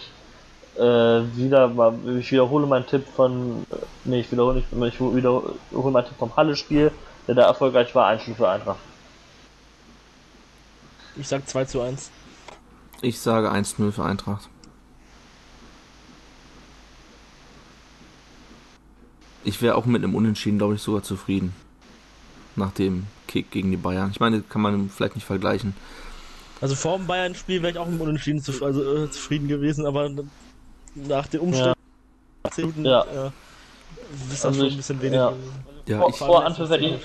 äh, wieder mal, ich wiederhole meinen Tipp von, nee, ich wiederhole nicht, ich wiederhole meinen Tipp vom Halle-Spiel, der da erfolgreich war, Einzel für Eintracht. Ich sag 2 zu 1. Ich sage 1-0 für Eintracht. Ich wäre auch mit einem Unentschieden, glaube ich, sogar zufrieden nach dem Kick gegen die Bayern. Ich meine, kann man vielleicht nicht vergleichen. Also vor dem Bayern-Spiel wäre ich auch im Unentschieden zu, also, äh, zufrieden gewesen, aber nach den Umständen ja. ja. Äh, ist das also schon ein bisschen wenig. Ja, ja vor, ich, vor Anpfiff hätte ich,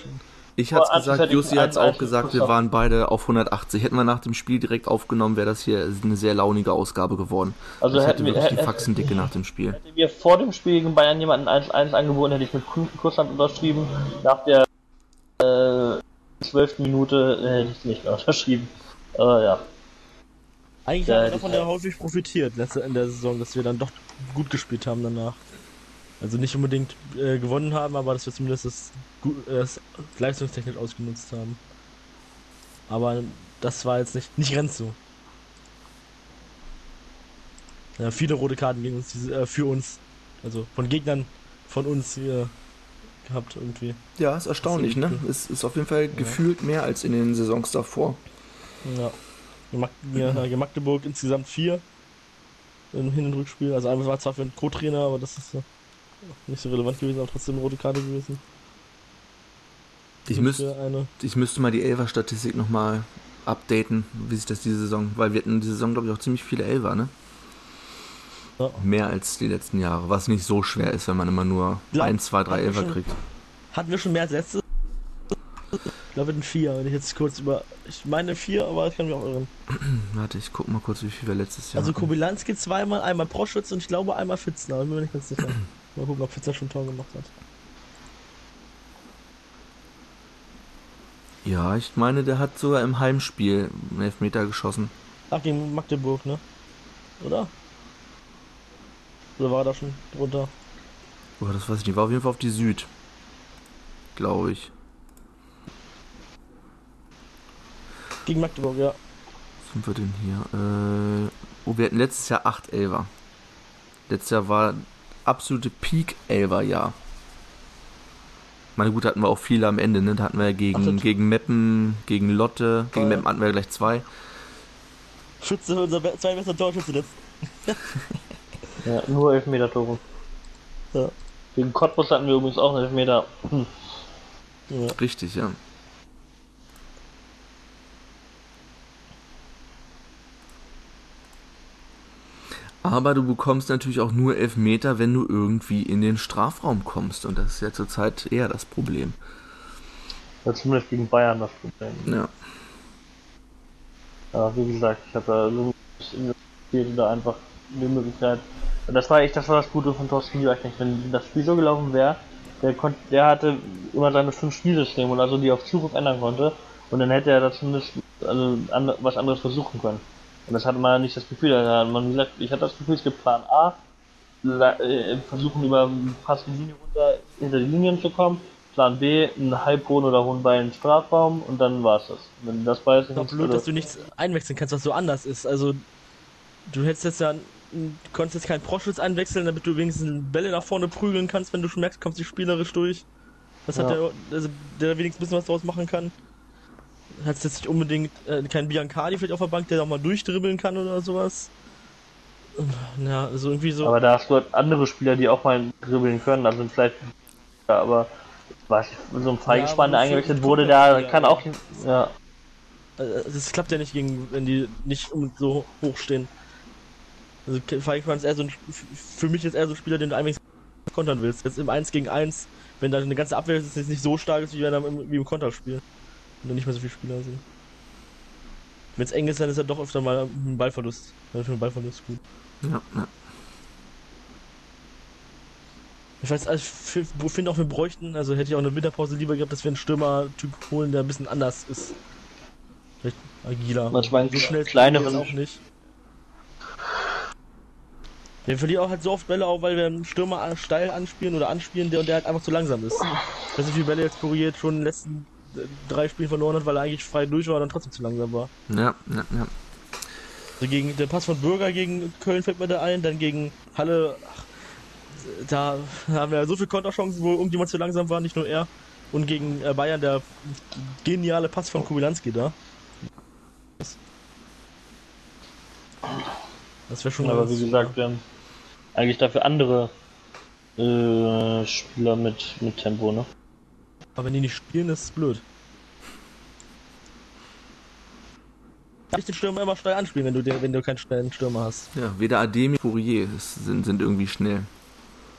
ich hatte gesagt, Jussi hat es auch gesagt, wir waren beide auf 180. Hätten wir nach dem Spiel direkt aufgenommen, wäre das hier eine sehr launige Ausgabe geworden. Also ich hätte wir, wirklich die Faxendicke nach dem Spiel. Hätte mir vor dem Spiel gegen Bayern jemanden 1-1 angeboten, hätte ich mit Kusshand unterschrieben. Nach der äh, zwölften Minute äh, hätte ich nicht mehr unterschrieben. Aber ja. Eigentlich haben wir davon ja häufig profitiert in der Saison, dass wir dann doch gut gespielt haben danach. Also nicht unbedingt äh, gewonnen haben, aber dass wir zumindest das, das leistungstechnisch ausgenutzt haben. Aber das war jetzt nicht, nicht ganz so. Ja, viele rote Karten gegen uns, diese, äh, für uns. Also von Gegnern von uns hier gehabt irgendwie. Ja, ist erstaunlich, ne? Es ist auf jeden Fall ja. gefühlt mehr als in den Saisons davor. Ja. Mhm. Magdeburg insgesamt vier im Hin- und Rückspiel. Also einmal war zwar für einen Co-Trainer, aber das ist nicht so relevant gewesen, aber trotzdem eine rote Karte gewesen. Ich, müsst, ich müsste mal die Elfer-Statistik nochmal updaten, wie sich das diese Saison, weil wir hatten diese Saison, glaube ich, auch ziemlich viele Elfer, ne? Ja. Mehr als die letzten Jahre, was nicht so schwer ist, wenn man immer nur Glaub, 1, 2, 3 Elfer kriegt. Hatten wir schon mehr Sätze? Ich glaube, wir vier, wenn ich jetzt kurz über. Ich meine vier, aber ich kann mich auch irren. [CLEARS THROAT] Warte, ich guck mal kurz, wie viel wir letztes Jahr Also Kobilanski zweimal, einmal Proschwitz und ich glaube einmal Fitzner, aber bin mir nicht ganz sicher. [CLEARS THROAT] mal gucken, ob Fitzner schon Tor gemacht hat. Ja, ich meine, der hat sogar im Heimspiel einen Elfmeter geschossen. Ach, gegen Magdeburg, ne? Oder? Oder war er da schon drunter? Oh, das weiß ich nicht. War auf jeden Fall auf die Süd. Glaube ich. Gegen Magdeburg, ja. sind wir denn hier? Äh, oh, wir hatten letztes Jahr 8 Elver. Letztes Jahr war absolute Peak-Elver-Jahr. Meine gut, hatten wir auch viele am Ende, ne? Da hatten wir ja gegen, Ach, gegen Meppen, gegen Lotte, gegen Meppen hatten wir gleich zwei. Schütze, unser Be zwei bester Torschütze jetzt. [LAUGHS] ja, nur Elfmeter-Tore. Ja. Gegen Cottbus hatten wir übrigens auch einen Elfmeter. Hm. Ja. Richtig, ja. Aber du bekommst natürlich auch nur Elfmeter, wenn du irgendwie in den Strafraum kommst. Und das ist ja zurzeit eher das Problem. Ja, zumindest gegen Bayern das Problem. Ja. Ja, wie gesagt, ich habe da so investiert da einfach die Möglichkeit. Das war echt, das war das Gute von Thorsten Jürgen. Wenn das Spiel so gelaufen wäre, der, konnte, der hatte immer seine fünf Spielsysteme und also die auf Zuruf ändern konnte. Und dann hätte er da zumindest also, was anderes versuchen können. Und das hatte man ja nicht das Gefühl, da hat man gesagt, ich hatte das Gefühl, es gibt Plan A, äh, versuchen über fast die Linie runter hinter die Linien zu kommen. Plan B, einen halbhohen oder hohen Ball in den Strafraum und dann war es das. Wenn das Ball ist, ist blöd, dass du nichts einwechseln kannst, was so anders ist. Also du hättest jetzt ja konntest jetzt keinen Proschwitz einwechseln, damit du wenigstens Bälle nach vorne prügeln kannst, wenn du schon merkst, kommst du spielerisch durch. Das ja. hat der, also, der wenigstens ein bisschen was draus machen kann hat es jetzt nicht unbedingt äh, keinen Biancardi vielleicht auf der Bank, der auch mal durchdribbeln kann oder sowas. Ja, also irgendwie so. Aber da hast du halt andere Spieler, die auch mal dribbeln können, also vielleicht. Ja, aber was so ein Feigespann, der eingewechselt wurde, der kann auch. Ja. Also, das klappt ja nicht gegen, wenn die nicht so hoch stehen. Also Feigespann ist eher so ein, für mich jetzt eher so ein Spieler, den du eigentlich kontern willst. Jetzt im 1 gegen 1, wenn da eine ganze Abwehr ist, ist jetzt nicht so stark ist, wie wenn er im, wie im Konterspiel und nicht mehr so viele Spieler sind. Wenn es eng ist, dann ist er doch öfter mal ein Ballverlust. Dann ist ein Ballverlust gut. Ja, ja. Ich weiß, also ich finde auch, wir bräuchten, also hätte ich auch eine Winterpause lieber gehabt, dass wir einen Stürmer-Typ holen, der ein bisschen anders ist. Vielleicht agiler. Manchmal so schnell kleinere auch nicht. Wir verlieren auch halt so oft Bälle auch, weil wir einen Stürmer steil anspielen oder anspielen, der und der halt einfach zu langsam ist. Ich weiß nicht, wie viele Bälle jetzt korrigiert schon in den letzten drei Spiele verloren hat, weil er eigentlich frei durch war und dann trotzdem zu langsam war. Ja, ja, ja. Also gegen der Pass von Bürger gegen Köln fällt mir da ein, dann gegen Halle, ach, da haben wir so viele Konterchancen, wo irgendjemand zu langsam war, nicht nur er. Und gegen äh, Bayern der geniale Pass von Kubilanski da. Das wäre schon. Aber wie gesagt, wir haben eigentlich dafür andere äh, Spieler mit, mit Tempo, ne? Aber wenn die nicht spielen, ist es blöd. Kann ich den Stürmer immer schnell anspielen, wenn du, den, wenn du keinen schnellen Stürmer hast. Ja, weder Ademi Fourier sind, sind irgendwie schnell.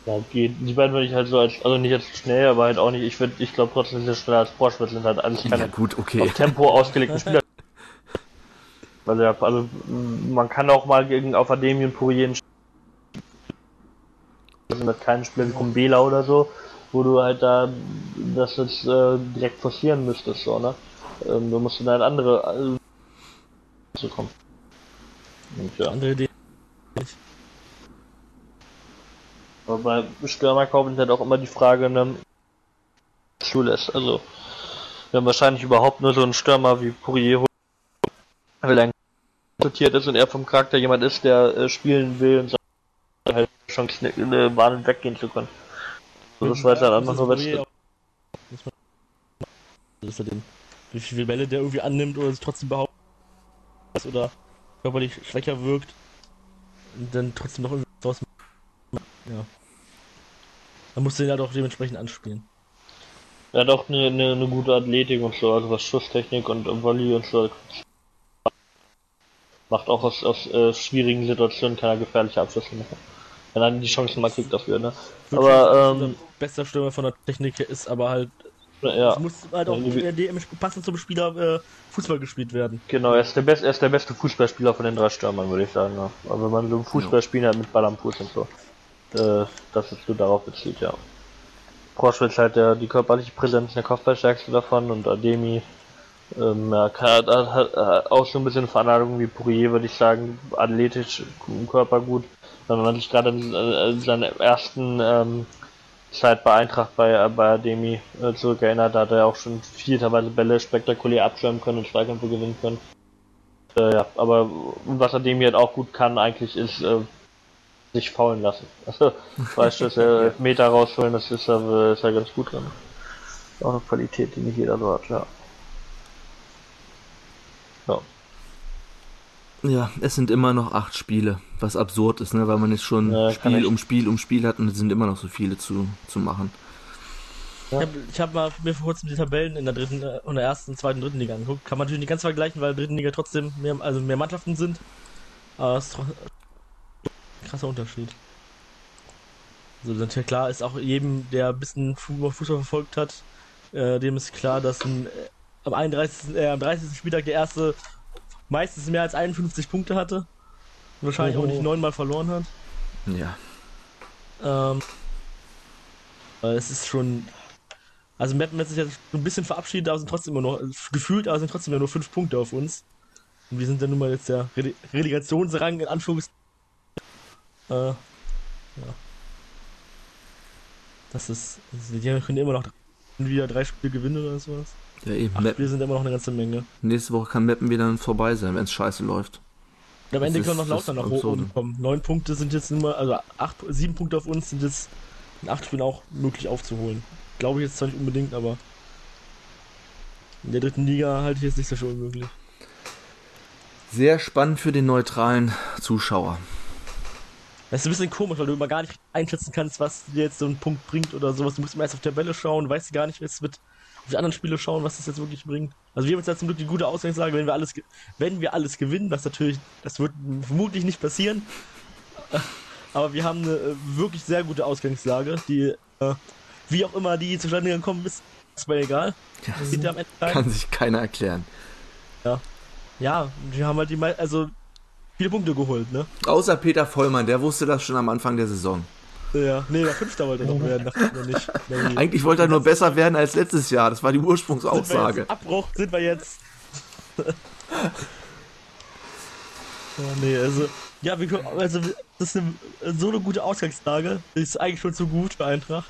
Ja, geht. Die beiden würde ich halt so als, also nicht jetzt schnell, aber halt auch nicht, ich würde, ich glaube trotzdem, dass sie schneller als Vorschritt sind halt eigentlich keine ja, gut, okay. auf Tempo ausgelegten Spieler. [LAUGHS] Weil ja, also man kann auch mal gegen auf Ademi und Pourier sind das keine Spieler wie Kumbela oder so, wo du halt da das jetzt äh, direkt forcieren müsstest, so, ne? Ähm, du musst dann halt andere äh, zu kommen. Und, ja. Andere Idee. Aber bei Stürmerkauf ist halt auch immer die Frage, ne, zulässt. Also, wir haben wahrscheinlich überhaupt nur so einen Stürmer wie Pourier, weil er sortiert ist und er vom Charakter jemand ist, der äh, spielen will und halt schon eine Bahn weggehen zu können. So, das war jetzt halt einfach Wettbewerb. Ist er denn? Wie viele Bälle der irgendwie annimmt oder sich trotzdem behauptet oder körperlich schwächer wirkt und dann trotzdem noch irgendwie draus Ja. Man muss den halt auch dementsprechend anspielen. Er hat auch eine, eine, eine, gute Athletik und so, also was Schusstechnik und Volley und so. Macht auch aus, aus äh, schwierigen Situationen kann er gefährliche Abschlüsse machen. Wenn er die Chancen mal kriegt dafür, ne? Aber ähm, bester Stürmer von der Technik ist, aber halt. Ja. Es muss halt auch ja, DM passend zum Spieler äh, Fußball gespielt werden. Genau, er ist, der best, er ist der beste Fußballspieler von den drei Stürmern, würde ich sagen. Ja. Also wenn man so ein Fußballspiel hat mit Ball am Fuß und so. Äh, das ist so darauf bezieht, ja. Proschwitz halt der, die körperliche Präsenz der Kopfballstärkste davon und Ademi ähm, ja, hat, hat, hat, auch so ein bisschen Veranlagung wie Pourier, würde ich sagen, athletisch, im Körper gut. Wenn man sich gerade an, an seine ersten ähm, Zeit bei Eintracht bei, bei Ademi äh, zurückerinnert, da hat er auch schon viel teilweise Bälle spektakulär abschirmen können und Zweikämpfe gewinnen können. Äh, ja, aber was er dem jetzt auch gut kann, eigentlich ist äh, sich faulen lassen. [LAUGHS] Also, weißt du, dass er [LAUGHS] Meter rausholen, das ist er, ist er ganz gut drin. Auch eine Qualität, die nicht jeder so hat, ja. Ja. Ja, es sind immer noch acht Spiele, was absurd ist, ne? weil man jetzt schon ja, Spiel um Spiel um Spiel hat und es sind immer noch so viele zu, zu machen. Ja. Ich habe hab mal mir vor kurzem die Tabellen in der dritten äh, und der ersten, zweiten, dritten Liga angeguckt. Kann man natürlich nicht ganz vergleichen, weil in der dritten Liga trotzdem mehr, also mehr Mannschaften sind. Aber es ist ein krasser Unterschied. Also natürlich klar ist auch jedem, der ein bisschen Fußball verfolgt hat, äh, dem ist klar, dass ein, äh, am 31. Äh, am 30. Spieltag der erste meistens mehr als 51 Punkte hatte. Und wahrscheinlich oh. auch nicht neunmal verloren hat. Ja. Ähm, es ist schon also Mappen hat sich jetzt ein bisschen verabschiedet, aber sind trotzdem immer noch, gefühlt, aber sind trotzdem immer nur fünf Punkte auf uns. Und wir sind dann nun mal jetzt der Relegationsrang in Anführungszeichen. Äh, ja. Das ist, die können immer noch wieder drei Spiele gewinnen oder sowas. Ja, eben. Acht Spiele sind immer noch eine ganze Menge. Nächste Woche kann Mappen wieder vorbei sein, wenn es scheiße läuft. Und am Ende können noch lauter nach oben kommen. Neun Punkte sind jetzt nur, also acht, sieben Punkte auf uns sind jetzt in acht Spielen auch möglich aufzuholen. Glaube ich jetzt zwar nicht unbedingt, aber in der dritten Liga halte ich jetzt nicht so schon unmöglich. Sehr spannend für den neutralen Zuschauer. Das ist ein bisschen komisch, weil du immer gar nicht einschätzen kannst, was dir jetzt so ein Punkt bringt oder sowas. Du musst immer erst auf der Tabelle schauen, weißt du gar nicht, was wird die anderen Spiele schauen, was das jetzt wirklich bringt. Also wir haben jetzt zum Glück die gute Ausgangslage, wenn wir alles, wenn wir alles gewinnen, was natürlich, das wird vermutlich nicht passieren. [LAUGHS] Aber wir haben eine äh, wirklich sehr gute Ausgangslage, die äh, wie auch immer die zustande gekommen ist, ist mir egal. Ja, kann sich keiner erklären. Ja. Ja, wir haben halt die also viele Punkte geholt, ne? Außer Peter Vollmann, der wusste das schon am Anfang der Saison. Ja, nee, der Fünfter wollte er noch werden, dachte ich nicht. [LAUGHS] Nee. Eigentlich wollte er nur besser werden als letztes Jahr, das war die Ursprungsaussage. Sind Abbruch sind wir jetzt. [LAUGHS] ja, nee, also, ja, wir, also, das ist eine, so eine gute Ausgangslage, ist eigentlich schon zu gut für Eintracht.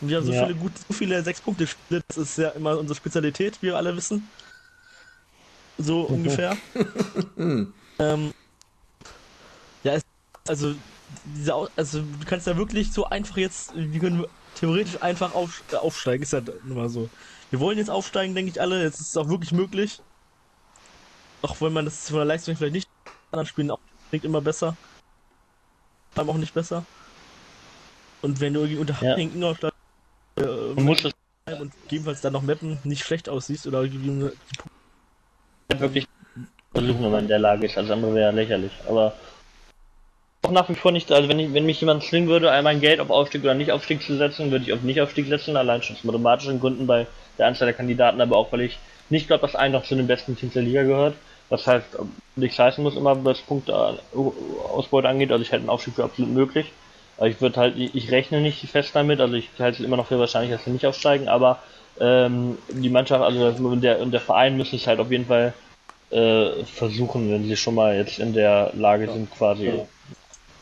Und wir haben so ja. viele gut, so viele Sechs-Punkte-Spiele, das ist ja immer unsere Spezialität, wie wir alle wissen. So ungefähr. [LAUGHS] ähm, ja, es, also, diese, also du kannst ja wirklich so einfach jetzt, wir können theoretisch einfach auf, aufsteigen, ist ja immer so. Wir wollen jetzt aufsteigen, denke ich alle, jetzt ist es auch wirklich möglich. Auch wenn man das von der Leistung vielleicht nicht anderen Spielen auch klingt immer besser. Aber auch nicht besser. Und wenn du irgendwie unter ja. Ingolstadt äh, das und gegebenenfalls dann noch mappen nicht schlecht aussiehst oder die wirklich versuchen, wenn man in der Lage ist. Alles andere wäre lächerlich. Aber auch nach wie vor nicht, also wenn, ich, wenn mich jemand zwingen würde, mein Geld auf Aufstieg oder Nicht-Aufstieg zu setzen, würde ich auf Nicht-Aufstieg setzen, allein schon aus mathematischen Gründen bei der Anzahl der Kandidaten, aber auch weil ich nicht glaube, dass ein noch zu den besten Teams der Liga gehört. Was heißt, nichts heißen muss immer, was Punkte Ausbeute angeht, also ich hätte einen Aufstieg für absolut möglich. Aber ich würde halt, ich rechne nicht fest damit, also ich halte es immer noch für wahrscheinlich, dass wir nicht aufsteigen, aber ähm, die Mannschaft, also der, und der Verein müssen es halt auf jeden Fall äh, versuchen, wenn sie schon mal jetzt in der Lage sind, quasi. Ja.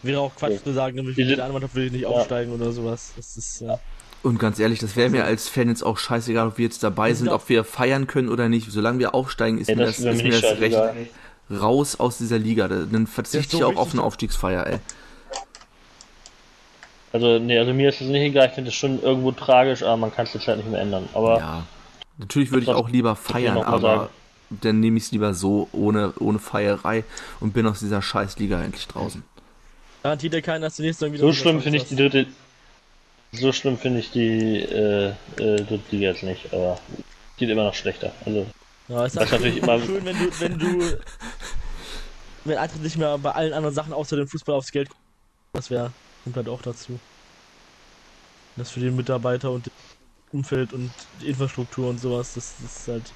Wäre auch Quatsch ja. zu sagen, nämlich die andere Mannschaft will nicht aufsteigen oder sowas. Das ist, ja. Und ganz ehrlich, das wäre mir als Fan jetzt auch scheißegal, ob wir jetzt dabei sind, ob wir feiern können oder nicht. Solange wir aufsteigen, ist mir das, ist mir das recht raus aus dieser Liga. Dann verzichte so ich auch auf eine Aufstiegsfeier, ey. Also, nee, also mir ist es nicht egal, ich finde es schon irgendwo tragisch, aber man kann es jetzt halt nicht mehr ändern. Aber ja, natürlich würde ich auch lieber feiern, aber dann nehme ich es lieber so, ohne, ohne Feierei und bin aus dieser Scheißliga endlich draußen. Garantiert ja keiner, dass du nächstes Mal wieder. So schlimm finde ich die dritte. So schlimm finde ich die äh, äh, dritte Liga jetzt nicht, aber geht immer noch schlechter. Also, ja, ist das natürlich immer schön, wenn du, wenn du, wenn Eintritt nicht mehr bei allen anderen Sachen außer dem Fußball aufs Geld das wäre kommt halt auch dazu. Das für den Mitarbeiter und das Umfeld und die Infrastruktur und sowas, das, das ist halt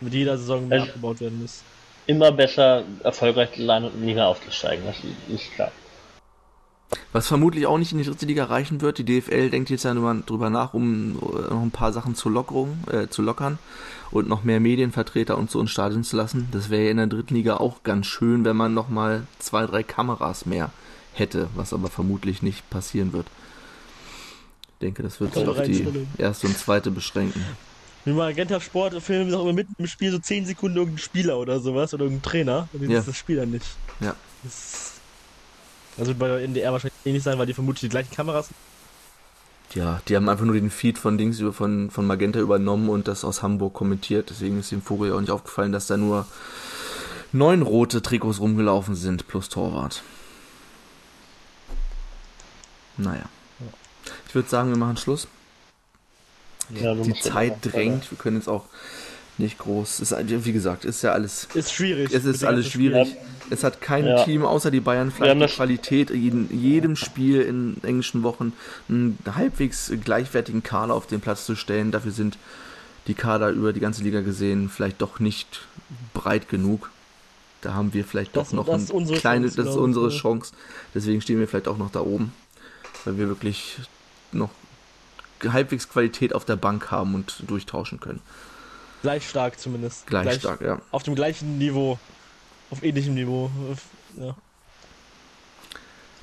mit jeder Saison mehr also abgebaut werden muss. Immer besser erfolgreich zu sein und in die Liga aufzusteigen, das ist klar. Was vermutlich auch nicht in die dritte Liga reichen wird. Die DFL denkt jetzt ja nur drüber nach, um noch ein paar Sachen zu, Lockerung, äh, zu lockern und noch mehr Medienvertreter und so ins Stadion zu lassen. Das wäre ja in der dritten Liga auch ganz schön, wenn man noch mal zwei, drei Kameras mehr hätte, was aber vermutlich nicht passieren wird. Ich denke, das wird sich auf die erste und zweite beschränken. Im Magenta Sport filmen sie auch immer mitten im Spiel so 10 Sekunden irgendein Spieler oder sowas oder irgendein Trainer. Und ja. ist das Spieler nicht. Ja. Das, das wird bei NDR wahrscheinlich ähnlich sein, weil die vermutlich die gleichen Kameras ja, die haben einfach nur den Feed von Dings über von, von Magenta übernommen und das aus Hamburg kommentiert. Deswegen ist dem Vogel ja auch nicht aufgefallen, dass da nur neun rote Trikots rumgelaufen sind plus Torwart. Naja. Ich würde sagen, wir machen Schluss. Ja, die Zeit drängt. Wir können jetzt auch nicht groß. Ist, wie gesagt, ist ja alles. Ist schwierig. Es ist alles schwierig. Es hat kein ja. Team außer die Bayern vielleicht die Qualität, in jedem Spiel in englischen Wochen einen halbwegs gleichwertigen Kader auf den Platz zu stellen. Dafür sind die Kader über die ganze Liga gesehen vielleicht doch nicht breit genug. Da haben wir vielleicht das, doch noch das eine kleine, Chance, das ist unsere Chance. Deswegen stehen wir vielleicht auch noch da oben, weil wir wirklich noch halbwegs Qualität auf der Bank haben und durchtauschen können. Gleich stark zumindest. Gleich, Gleich stark, ja. Auf dem gleichen Niveau. Auf ähnlichem Niveau. Ja.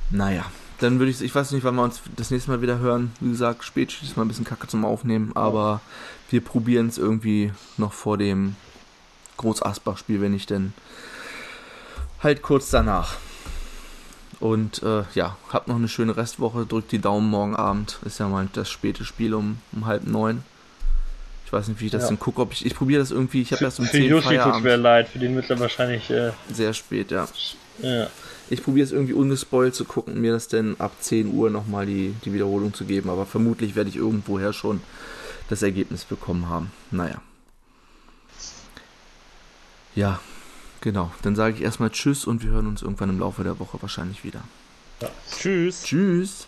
Naja, dann würde ich, ich weiß nicht, wann wir uns das nächste Mal wieder hören. Wie gesagt, spät ist mal ein bisschen kacke zum Aufnehmen, aber wir probieren es irgendwie noch vor dem Groß-Asbach-Spiel, wenn nicht denn halt kurz danach. Und äh, ja, habt noch eine schöne Restwoche. Drückt die Daumen morgen Abend. Ist ja mal das späte Spiel um, um halb neun. Ich weiß nicht, wie ich das ja. denn gucke. Ob ich, ich probiere das irgendwie. Ich habe erst um für 10 Yoshi tut mir leid. Für den wird er wahrscheinlich. Äh, Sehr spät, ja. ja. Ich probiere es irgendwie ungespoilt zu gucken, mir das denn ab 10 Uhr nochmal die, die Wiederholung zu geben. Aber vermutlich werde ich irgendwoher schon das Ergebnis bekommen haben. Naja. Ja, genau. Dann sage ich erstmal Tschüss und wir hören uns irgendwann im Laufe der Woche wahrscheinlich wieder. Ja. Tschüss. Tschüss.